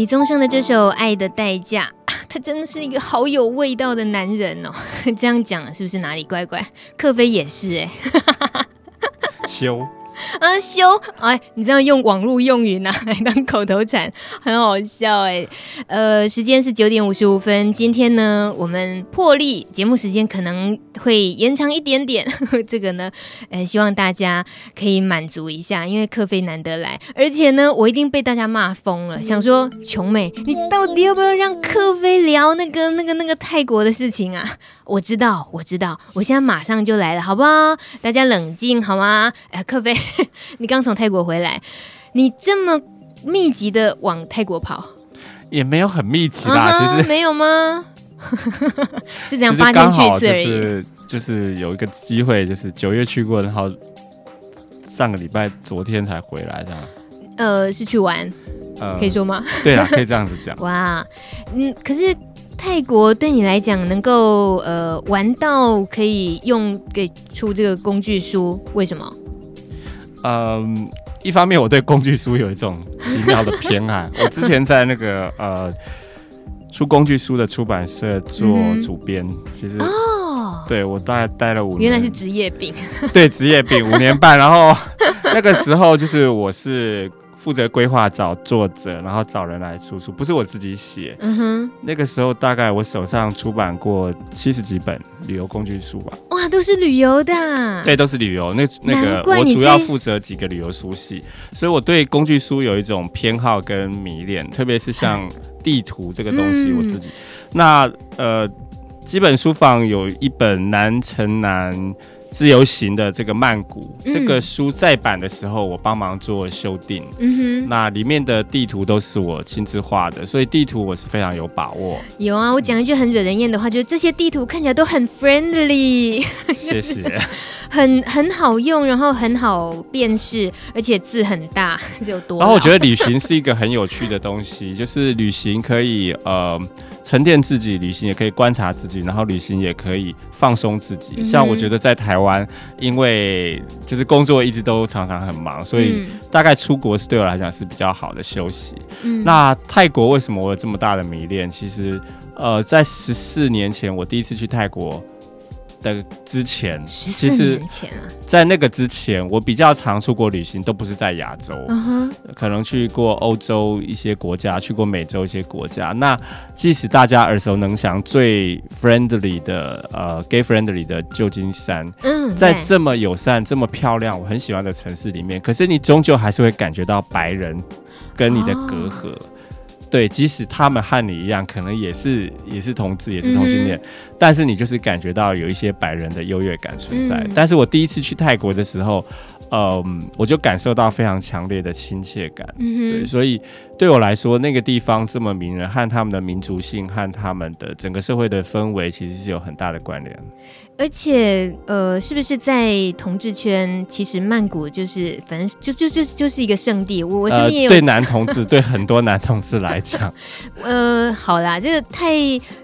李宗盛的这首《爱的代价》，(laughs) 他真的是一个好有味道的男人哦。(laughs) 这样讲是不是哪里怪怪？克菲也是哎，(laughs) 修啊修哎，你这样用网络用语拿来当口头禅，很好笑哎。呃，时间是九点五十五分，今天呢，我们破例节目时间可能会延长一点点，呵 (laughs) 呵这个呢，呃，希望大家可以满足一下，因为克菲难得来，而且呢，我一定被大家骂疯了，想说琼美，你到底要不要让克菲聊那个那个那个泰国的事情啊？我知道，我知道，我现在马上就来了，好不好？大家冷静好吗？哎，克菲，(laughs) 你刚从泰国回来，你这么密集的往泰国跑，也没有很密集吧，uh 其实没有吗？(laughs) 是这样八天去一次而已。就是就是有一个机会，就是九月去过，然后上个礼拜昨天才回来这样。呃，是去玩，呃，可以说吗？对啊，可以这样子讲。(laughs) 哇，嗯，可是。泰国对你来讲，能够呃玩到可以用给出这个工具书，为什么？嗯，一方面我对工具书有一种奇妙的偏爱。我之前在那个呃出工具书的出版社做主编，嗯、其实哦，对我大概待了五年，原来是职业病。对，职业病五年半，然后那个时候就是我是。负责规划找作者，然后找人来出书，不是我自己写。嗯哼，那个时候大概我手上出版过七十几本旅游工具书吧。哇，都是旅游的。对，都是旅游。那那个我主要负责几个旅游书系，所以我对工具书有一种偏好跟迷恋，特别是像 (laughs) 地图这个东西，我自己。嗯、那呃，基本书房有一本南城南。自由行的这个曼谷，嗯、这个书再版的时候，我帮忙做修订。嗯哼，那里面的地图都是我亲自画的，所以地图我是非常有把握。有啊，我讲一句很惹人厌的话，就是这些地图看起来都很 friendly。谢谢。(laughs) 很很好用，然后很好辨识，而且字很大，(laughs) 有多。然后我觉得旅行是一个很有趣的东西，就是旅行可以呃。沉淀自己，旅行也可以观察自己，然后旅行也可以放松自己。嗯、像我觉得在台湾，因为就是工作一直都常常很忙，所以大概出国是对我来讲是比较好的休息。嗯、那泰国为什么我有这么大的迷恋？其实，呃，在十四年前我第一次去泰国。的之前，其实，在那个之前，我比较常出国旅行，都不是在亚洲，uh huh. 可能去过欧洲一些国家，去过美洲一些国家。那即使大家耳熟能详、最 friendly 的呃 gay friendly 的旧金山，嗯，在这么友善、这么漂亮、我很喜欢的城市里面，可是你终究还是会感觉到白人跟你的隔阂。Oh. 对，即使他们和你一样，可能也是也是同志，也是同性恋，嗯、但是你就是感觉到有一些白人的优越感存在。嗯、但是我第一次去泰国的时候，嗯，我就感受到非常强烈的亲切感。对，所以对我来说，那个地方这么迷人，和他们的民族性和他们的整个社会的氛围，其实是有很大的关联。而且，呃，是不是在同志圈，其实曼谷就是，反正就就就就是一个圣地。我我身边也有、呃、对男同志，对很多男同志来讲，(laughs) 呃，好啦，这个太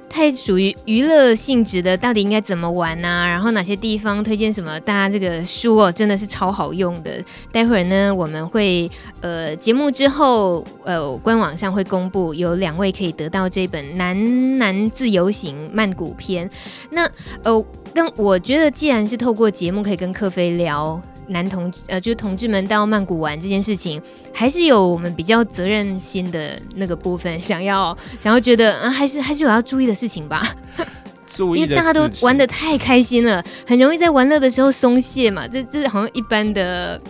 太属于娱乐性质的，到底应该怎么玩呢、啊？然后哪些地方推荐什么？大家这个书哦，真的是超好用的。待会儿呢，我们会呃节目之后呃官网上会公布，有两位可以得到这本《男男自由行曼谷篇》。那呃。但我觉得，既然是透过节目可以跟克菲聊男同呃，就是同志们到曼谷玩这件事情，还是有我们比较责任心的那个部分，想要 (laughs) 想要觉得啊，还是还是有要注意的事情吧。(laughs) 注意，(laughs) 因为大家都玩的太开心了，很容易在玩乐的时候松懈嘛。这这好像一般的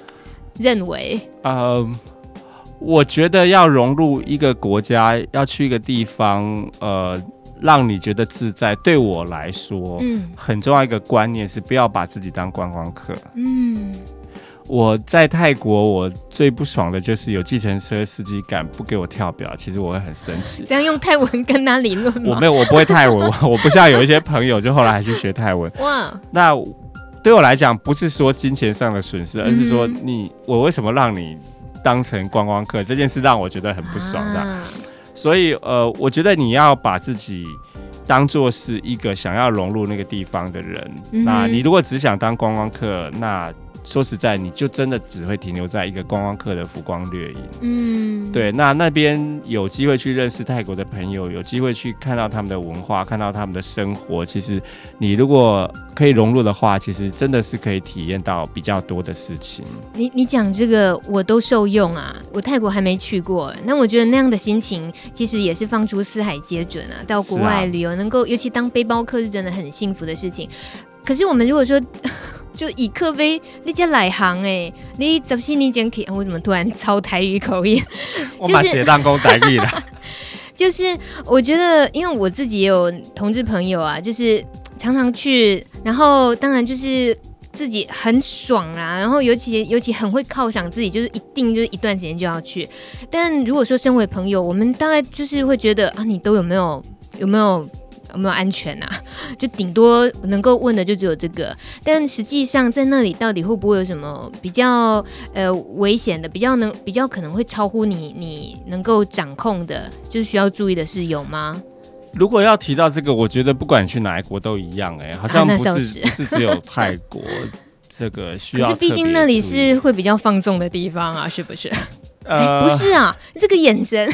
认为。呃，我觉得要融入一个国家，要去一个地方，呃。让你觉得自在，对我来说，嗯，很重要一个观念是不要把自己当观光客。嗯，我在泰国，我最不爽的就是有计程车司机敢不给我跳表，其实我会很生气。这样用泰文跟他理论吗？我没有，我不会泰文，我不像有一些朋友，就后来还去学泰文。哇，那对我来讲，不是说金钱上的损失，而是说你我为什么让你当成观光客这件事让我觉得很不爽的。啊所以，呃，我觉得你要把自己当做是一个想要融入那个地方的人。嗯、那你如果只想当观光客，那说实在，你就真的只会停留在一个观光客的浮光掠影。嗯，对。那那边有机会去认识泰国的朋友，有机会去看到他们的文化，看到他们的生活。其实你如果可以融入的话，其实真的是可以体验到比较多的事情。你你讲这个我都受用啊！我泰国还没去过，那我觉得那样的心情其实也是放出四海皆准啊。到国外旅游，能够尤其当背包客是真的很幸福的事情。可是我们如果说，就以客杯，你家来行哎，你怎么你讲起？我怎么突然操台语口音？(laughs) 我把写当工台语了。(laughs) 就是我觉得，因为我自己也有同志朋友啊，就是常常去，然后当然就是自己很爽啊，然后尤其尤其很会犒赏自己，就是一定就是一段时间就要去。但如果说身为朋友，我们大概就是会觉得啊，你都有没有有没有？有没有安全啊？(laughs) 就顶多能够问的就只有这个，但实际上在那里到底会不会有什么比较呃危险的，比较能比较可能会超乎你你能够掌控的，就是需要注意的是有吗？如果要提到这个，我觉得不管你去哪一国都一样哎、欸，好像不是、啊、不是只有泰国这个需要。(laughs) 可是毕竟那里是会比较放纵的地方啊，是不是？呃，(laughs) 不是啊，这个眼神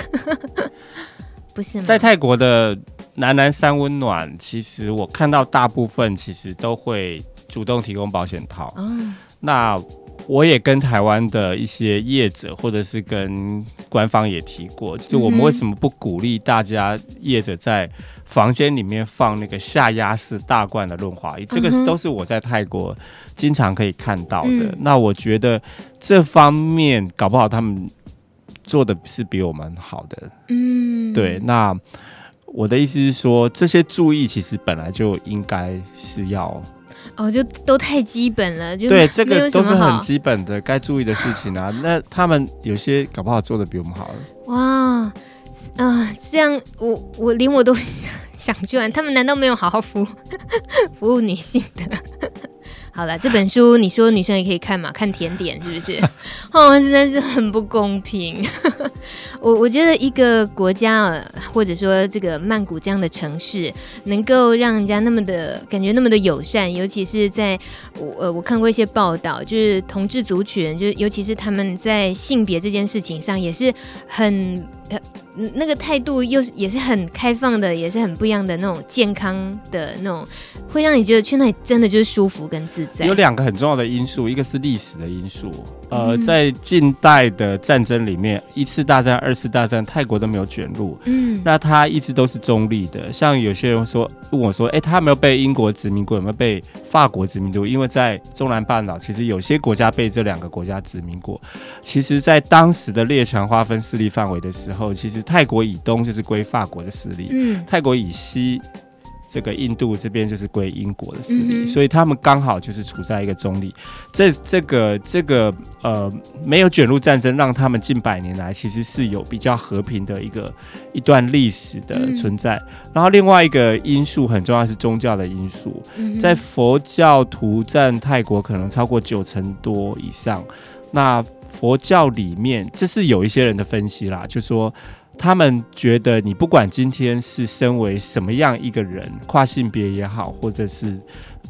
不是吗？在泰国的。南南三温暖，其实我看到大部分其实都会主动提供保险套。嗯，那我也跟台湾的一些业者，或者是跟官方也提过，就我们为什么不鼓励大家业者在房间里面放那个下压式大罐的润滑液？这个都是我在泰国经常可以看到的。嗯、那我觉得这方面搞不好他们做的是比我们好的。嗯，对，那。我的意思是说，这些注意其实本来就应该是要哦，就都太基本了，就对，(laughs) 这个都是很基本的该注意的事情啊。(laughs) 那他们有些搞不好做的比我们好。哇，啊、呃，这样我我连我都 (laughs) 想去玩，他们难道没有好好服服务女性的？好了，这本书你说女生也可以看嘛？看甜点是不是？(laughs) 哦，真的是很不公平。(laughs) 我我觉得一个国家，或者说这个曼谷这样的城市，能够让人家那么的感觉那么的友善，尤其是在我呃我看过一些报道，就是同志族群，就是尤其是他们在性别这件事情上，也是很。那个态度又是也是很开放的，也是很不一样的那种健康的那种，会让你觉得去那里真的就是舒服跟自在。有两个很重要的因素，一个是历史的因素。呃，在近代的战争里面，一次大战、二次大战，泰国都没有卷入。嗯，那他一直都是中立的。像有些人说问我说：“哎，他没有被英国殖民过？有没有被法国殖民过？”因为在中南半岛，其实有些国家被这两个国家殖民过。其实，在当时的列强划分势力范围的时候，其实。泰国以东就是归法国的势力，嗯，泰国以西，这个印度这边就是归英国的势力，嗯、所以他们刚好就是处在一个中立。这这个这个呃，没有卷入战争，让他们近百年来其实是有比较和平的一个一段历史的存在。嗯、然后另外一个因素很重要是宗教的因素，嗯、在佛教徒占泰国可能超过九成多以上。那佛教里面，这是有一些人的分析啦，就说。他们觉得，你不管今天是身为什么样一个人，跨性别也好，或者是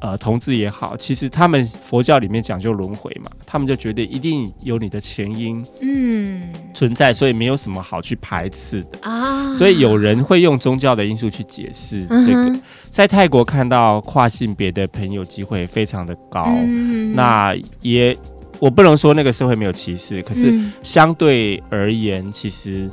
呃同志也好，其实他们佛教里面讲究轮回嘛，他们就觉得一定有你的前因，嗯，存在，所以没有什么好去排斥的啊。所以有人会用宗教的因素去解释这个。在泰国看到跨性别的朋友机会非常的高，那也我不能说那个社会没有歧视，可是相对而言，其实。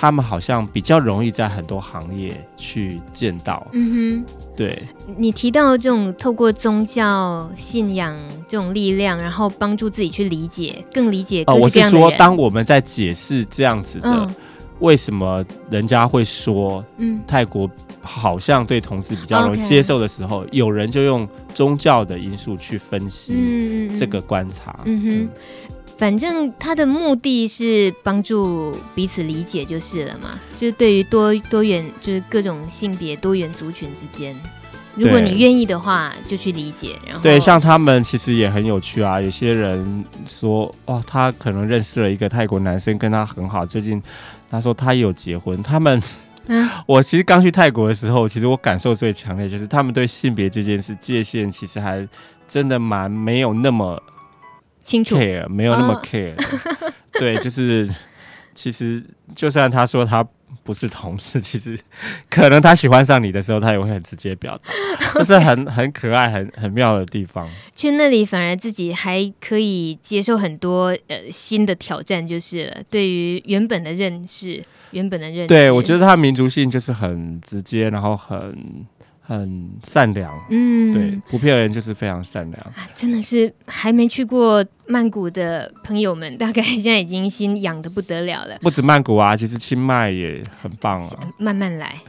他们好像比较容易在很多行业去见到。嗯哼，对。你提到这种透过宗教信仰这种力量，然后帮助自己去理解、更理解各式各样的。呃，我是说，当我们在解释这样子的，哦，为什么人家会说，嗯，泰国好像对同志比较容易接受的时候，嗯，有人就用宗教的因素去分析这个观察。嗯哼。嗯反正他的目的是帮助彼此理解就是了嘛，就是对于多多元，就是各种性别多元族群之间，如果你愿意的话，就去理解。然后对，像他们其实也很有趣啊。有些人说，哦，他可能认识了一个泰国男生，跟他很好。最近他说他也有结婚。他们，嗯，我其实刚去泰国的时候，其实我感受最强烈就是他们对性别这件事界限其实还真的蛮没有那么。清楚 care，没有那么 care。哦、对，就是其实就算他说他不是同事，(laughs) 其实可能他喜欢上你的时候，他也会很直接表达，(laughs) 这是很很可爱、很很妙的地方。去那里反而自己还可以接受很多呃新的挑战，就是。对于原本的认识，原本的认识，对我觉得他民族性就是很直接，然后很。很善良，嗯，对，普遍人就是非常善良，啊，真的是还没去过。曼谷的朋友们大概现在已经心痒的不得了了。不止曼谷啊，其实清迈也很棒啊。慢慢来，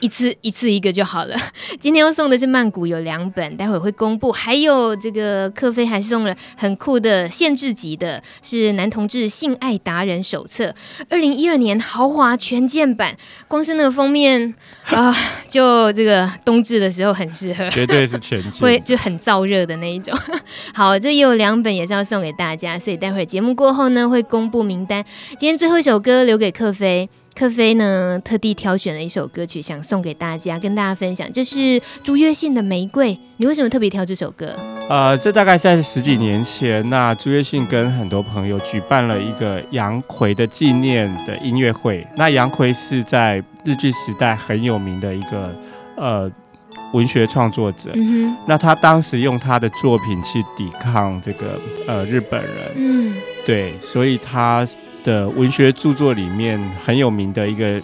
一次 (laughs) 一次一个就好了。今天要送的是曼谷有两本，待会儿会公布。还有这个克菲还送了很酷的限制级的，是男同志性爱达人手册，二零一二年豪华全件版。光是那个封面啊，就这个冬至的时候很适合，绝对是全件，会就很燥热的那一种。(laughs) 好，这也有两本，也是要送给。给大家，所以待会儿节目过后呢，会公布名单。今天最后一首歌留给克菲，克菲呢特地挑选了一首歌曲，想送给大家，跟大家分享。这是朱约信的《玫瑰》，你为什么特别挑这首歌？呃，这大概在十几年前，那朱约信跟很多朋友举办了一个杨奎的纪念的音乐会。那杨奎是在日剧时代很有名的一个呃。文学创作者，嗯、那他当时用他的作品去抵抗这个呃日本人，嗯，对，所以他的文学著作里面很有名的一个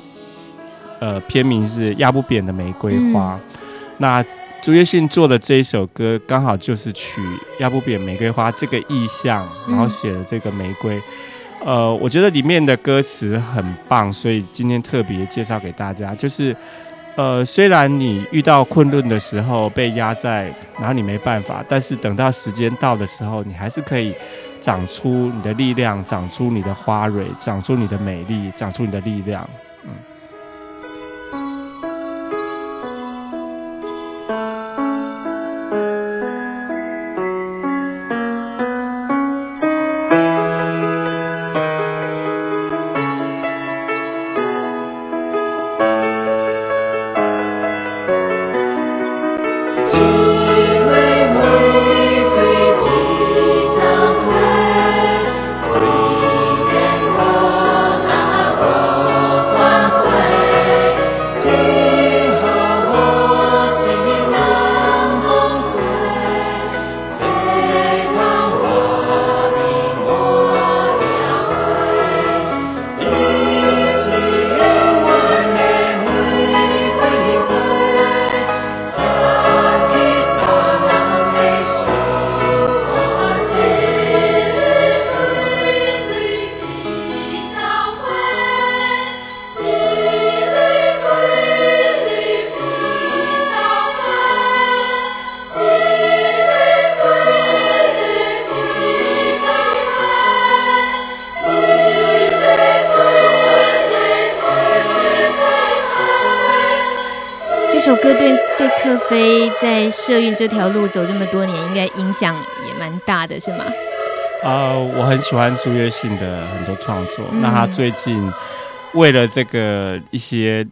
呃片名是《压不扁的玫瑰花》。嗯、那朱月信做的这一首歌，刚好就是取“压不扁玫瑰花”这个意象，然后写了这个玫瑰。嗯、呃，我觉得里面的歌词很棒，所以今天特别介绍给大家，就是。呃，虽然你遇到困顿的时候被压在，然后你没办法，但是等到时间到的时候，你还是可以长出你的力量，长出你的花蕊，长出你的美丽，长出你的力量。社运这条路走这么多年，应该影响也蛮大的，是吗？呃，我很喜欢朱月信的很多创作。嗯、那他最近为了这个一些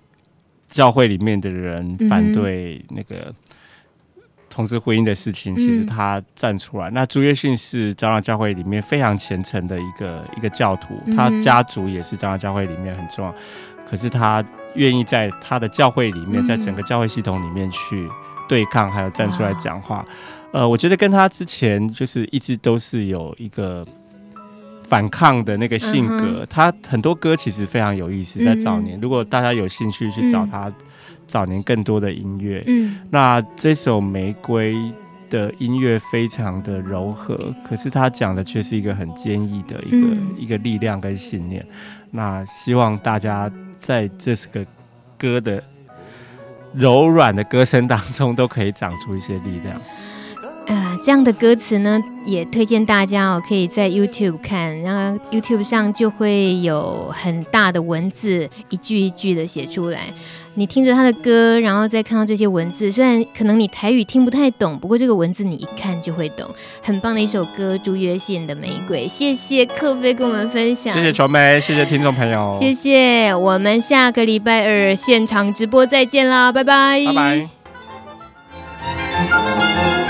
教会里面的人反对那个同志婚姻的事情，嗯、其实他站出来。那朱月信是长老教会里面非常虔诚的一个一个教徒，嗯、他家族也是长老教会里面很重要。可是他愿意在他的教会里面，在整个教会系统里面去。对抗，还有站出来讲话，呃，我觉得跟他之前就是一直都是有一个反抗的那个性格。他很多歌其实非常有意思，在早年，如果大家有兴趣去找他早年更多的音乐，嗯，那这首《玫瑰》的音乐非常的柔和，可是他讲的却是一个很坚毅的一个一个力量跟信念。那希望大家在这个歌的。柔软的歌声当中，都可以长出一些力量。呃，这样的歌词呢，也推荐大家哦，可以在 YouTube 看，然后 YouTube 上就会有很大的文字，一句一句的写出来。你听着他的歌，然后再看到这些文字，虽然可能你台语听不太懂，不过这个文字你一看就会懂。很棒的一首歌，朱约信的《玫瑰》。谢谢克飞跟我们分享，谢谢传媒，谢谢听众朋友，谢谢。我们下个礼拜二现场直播再见啦，拜拜，拜拜。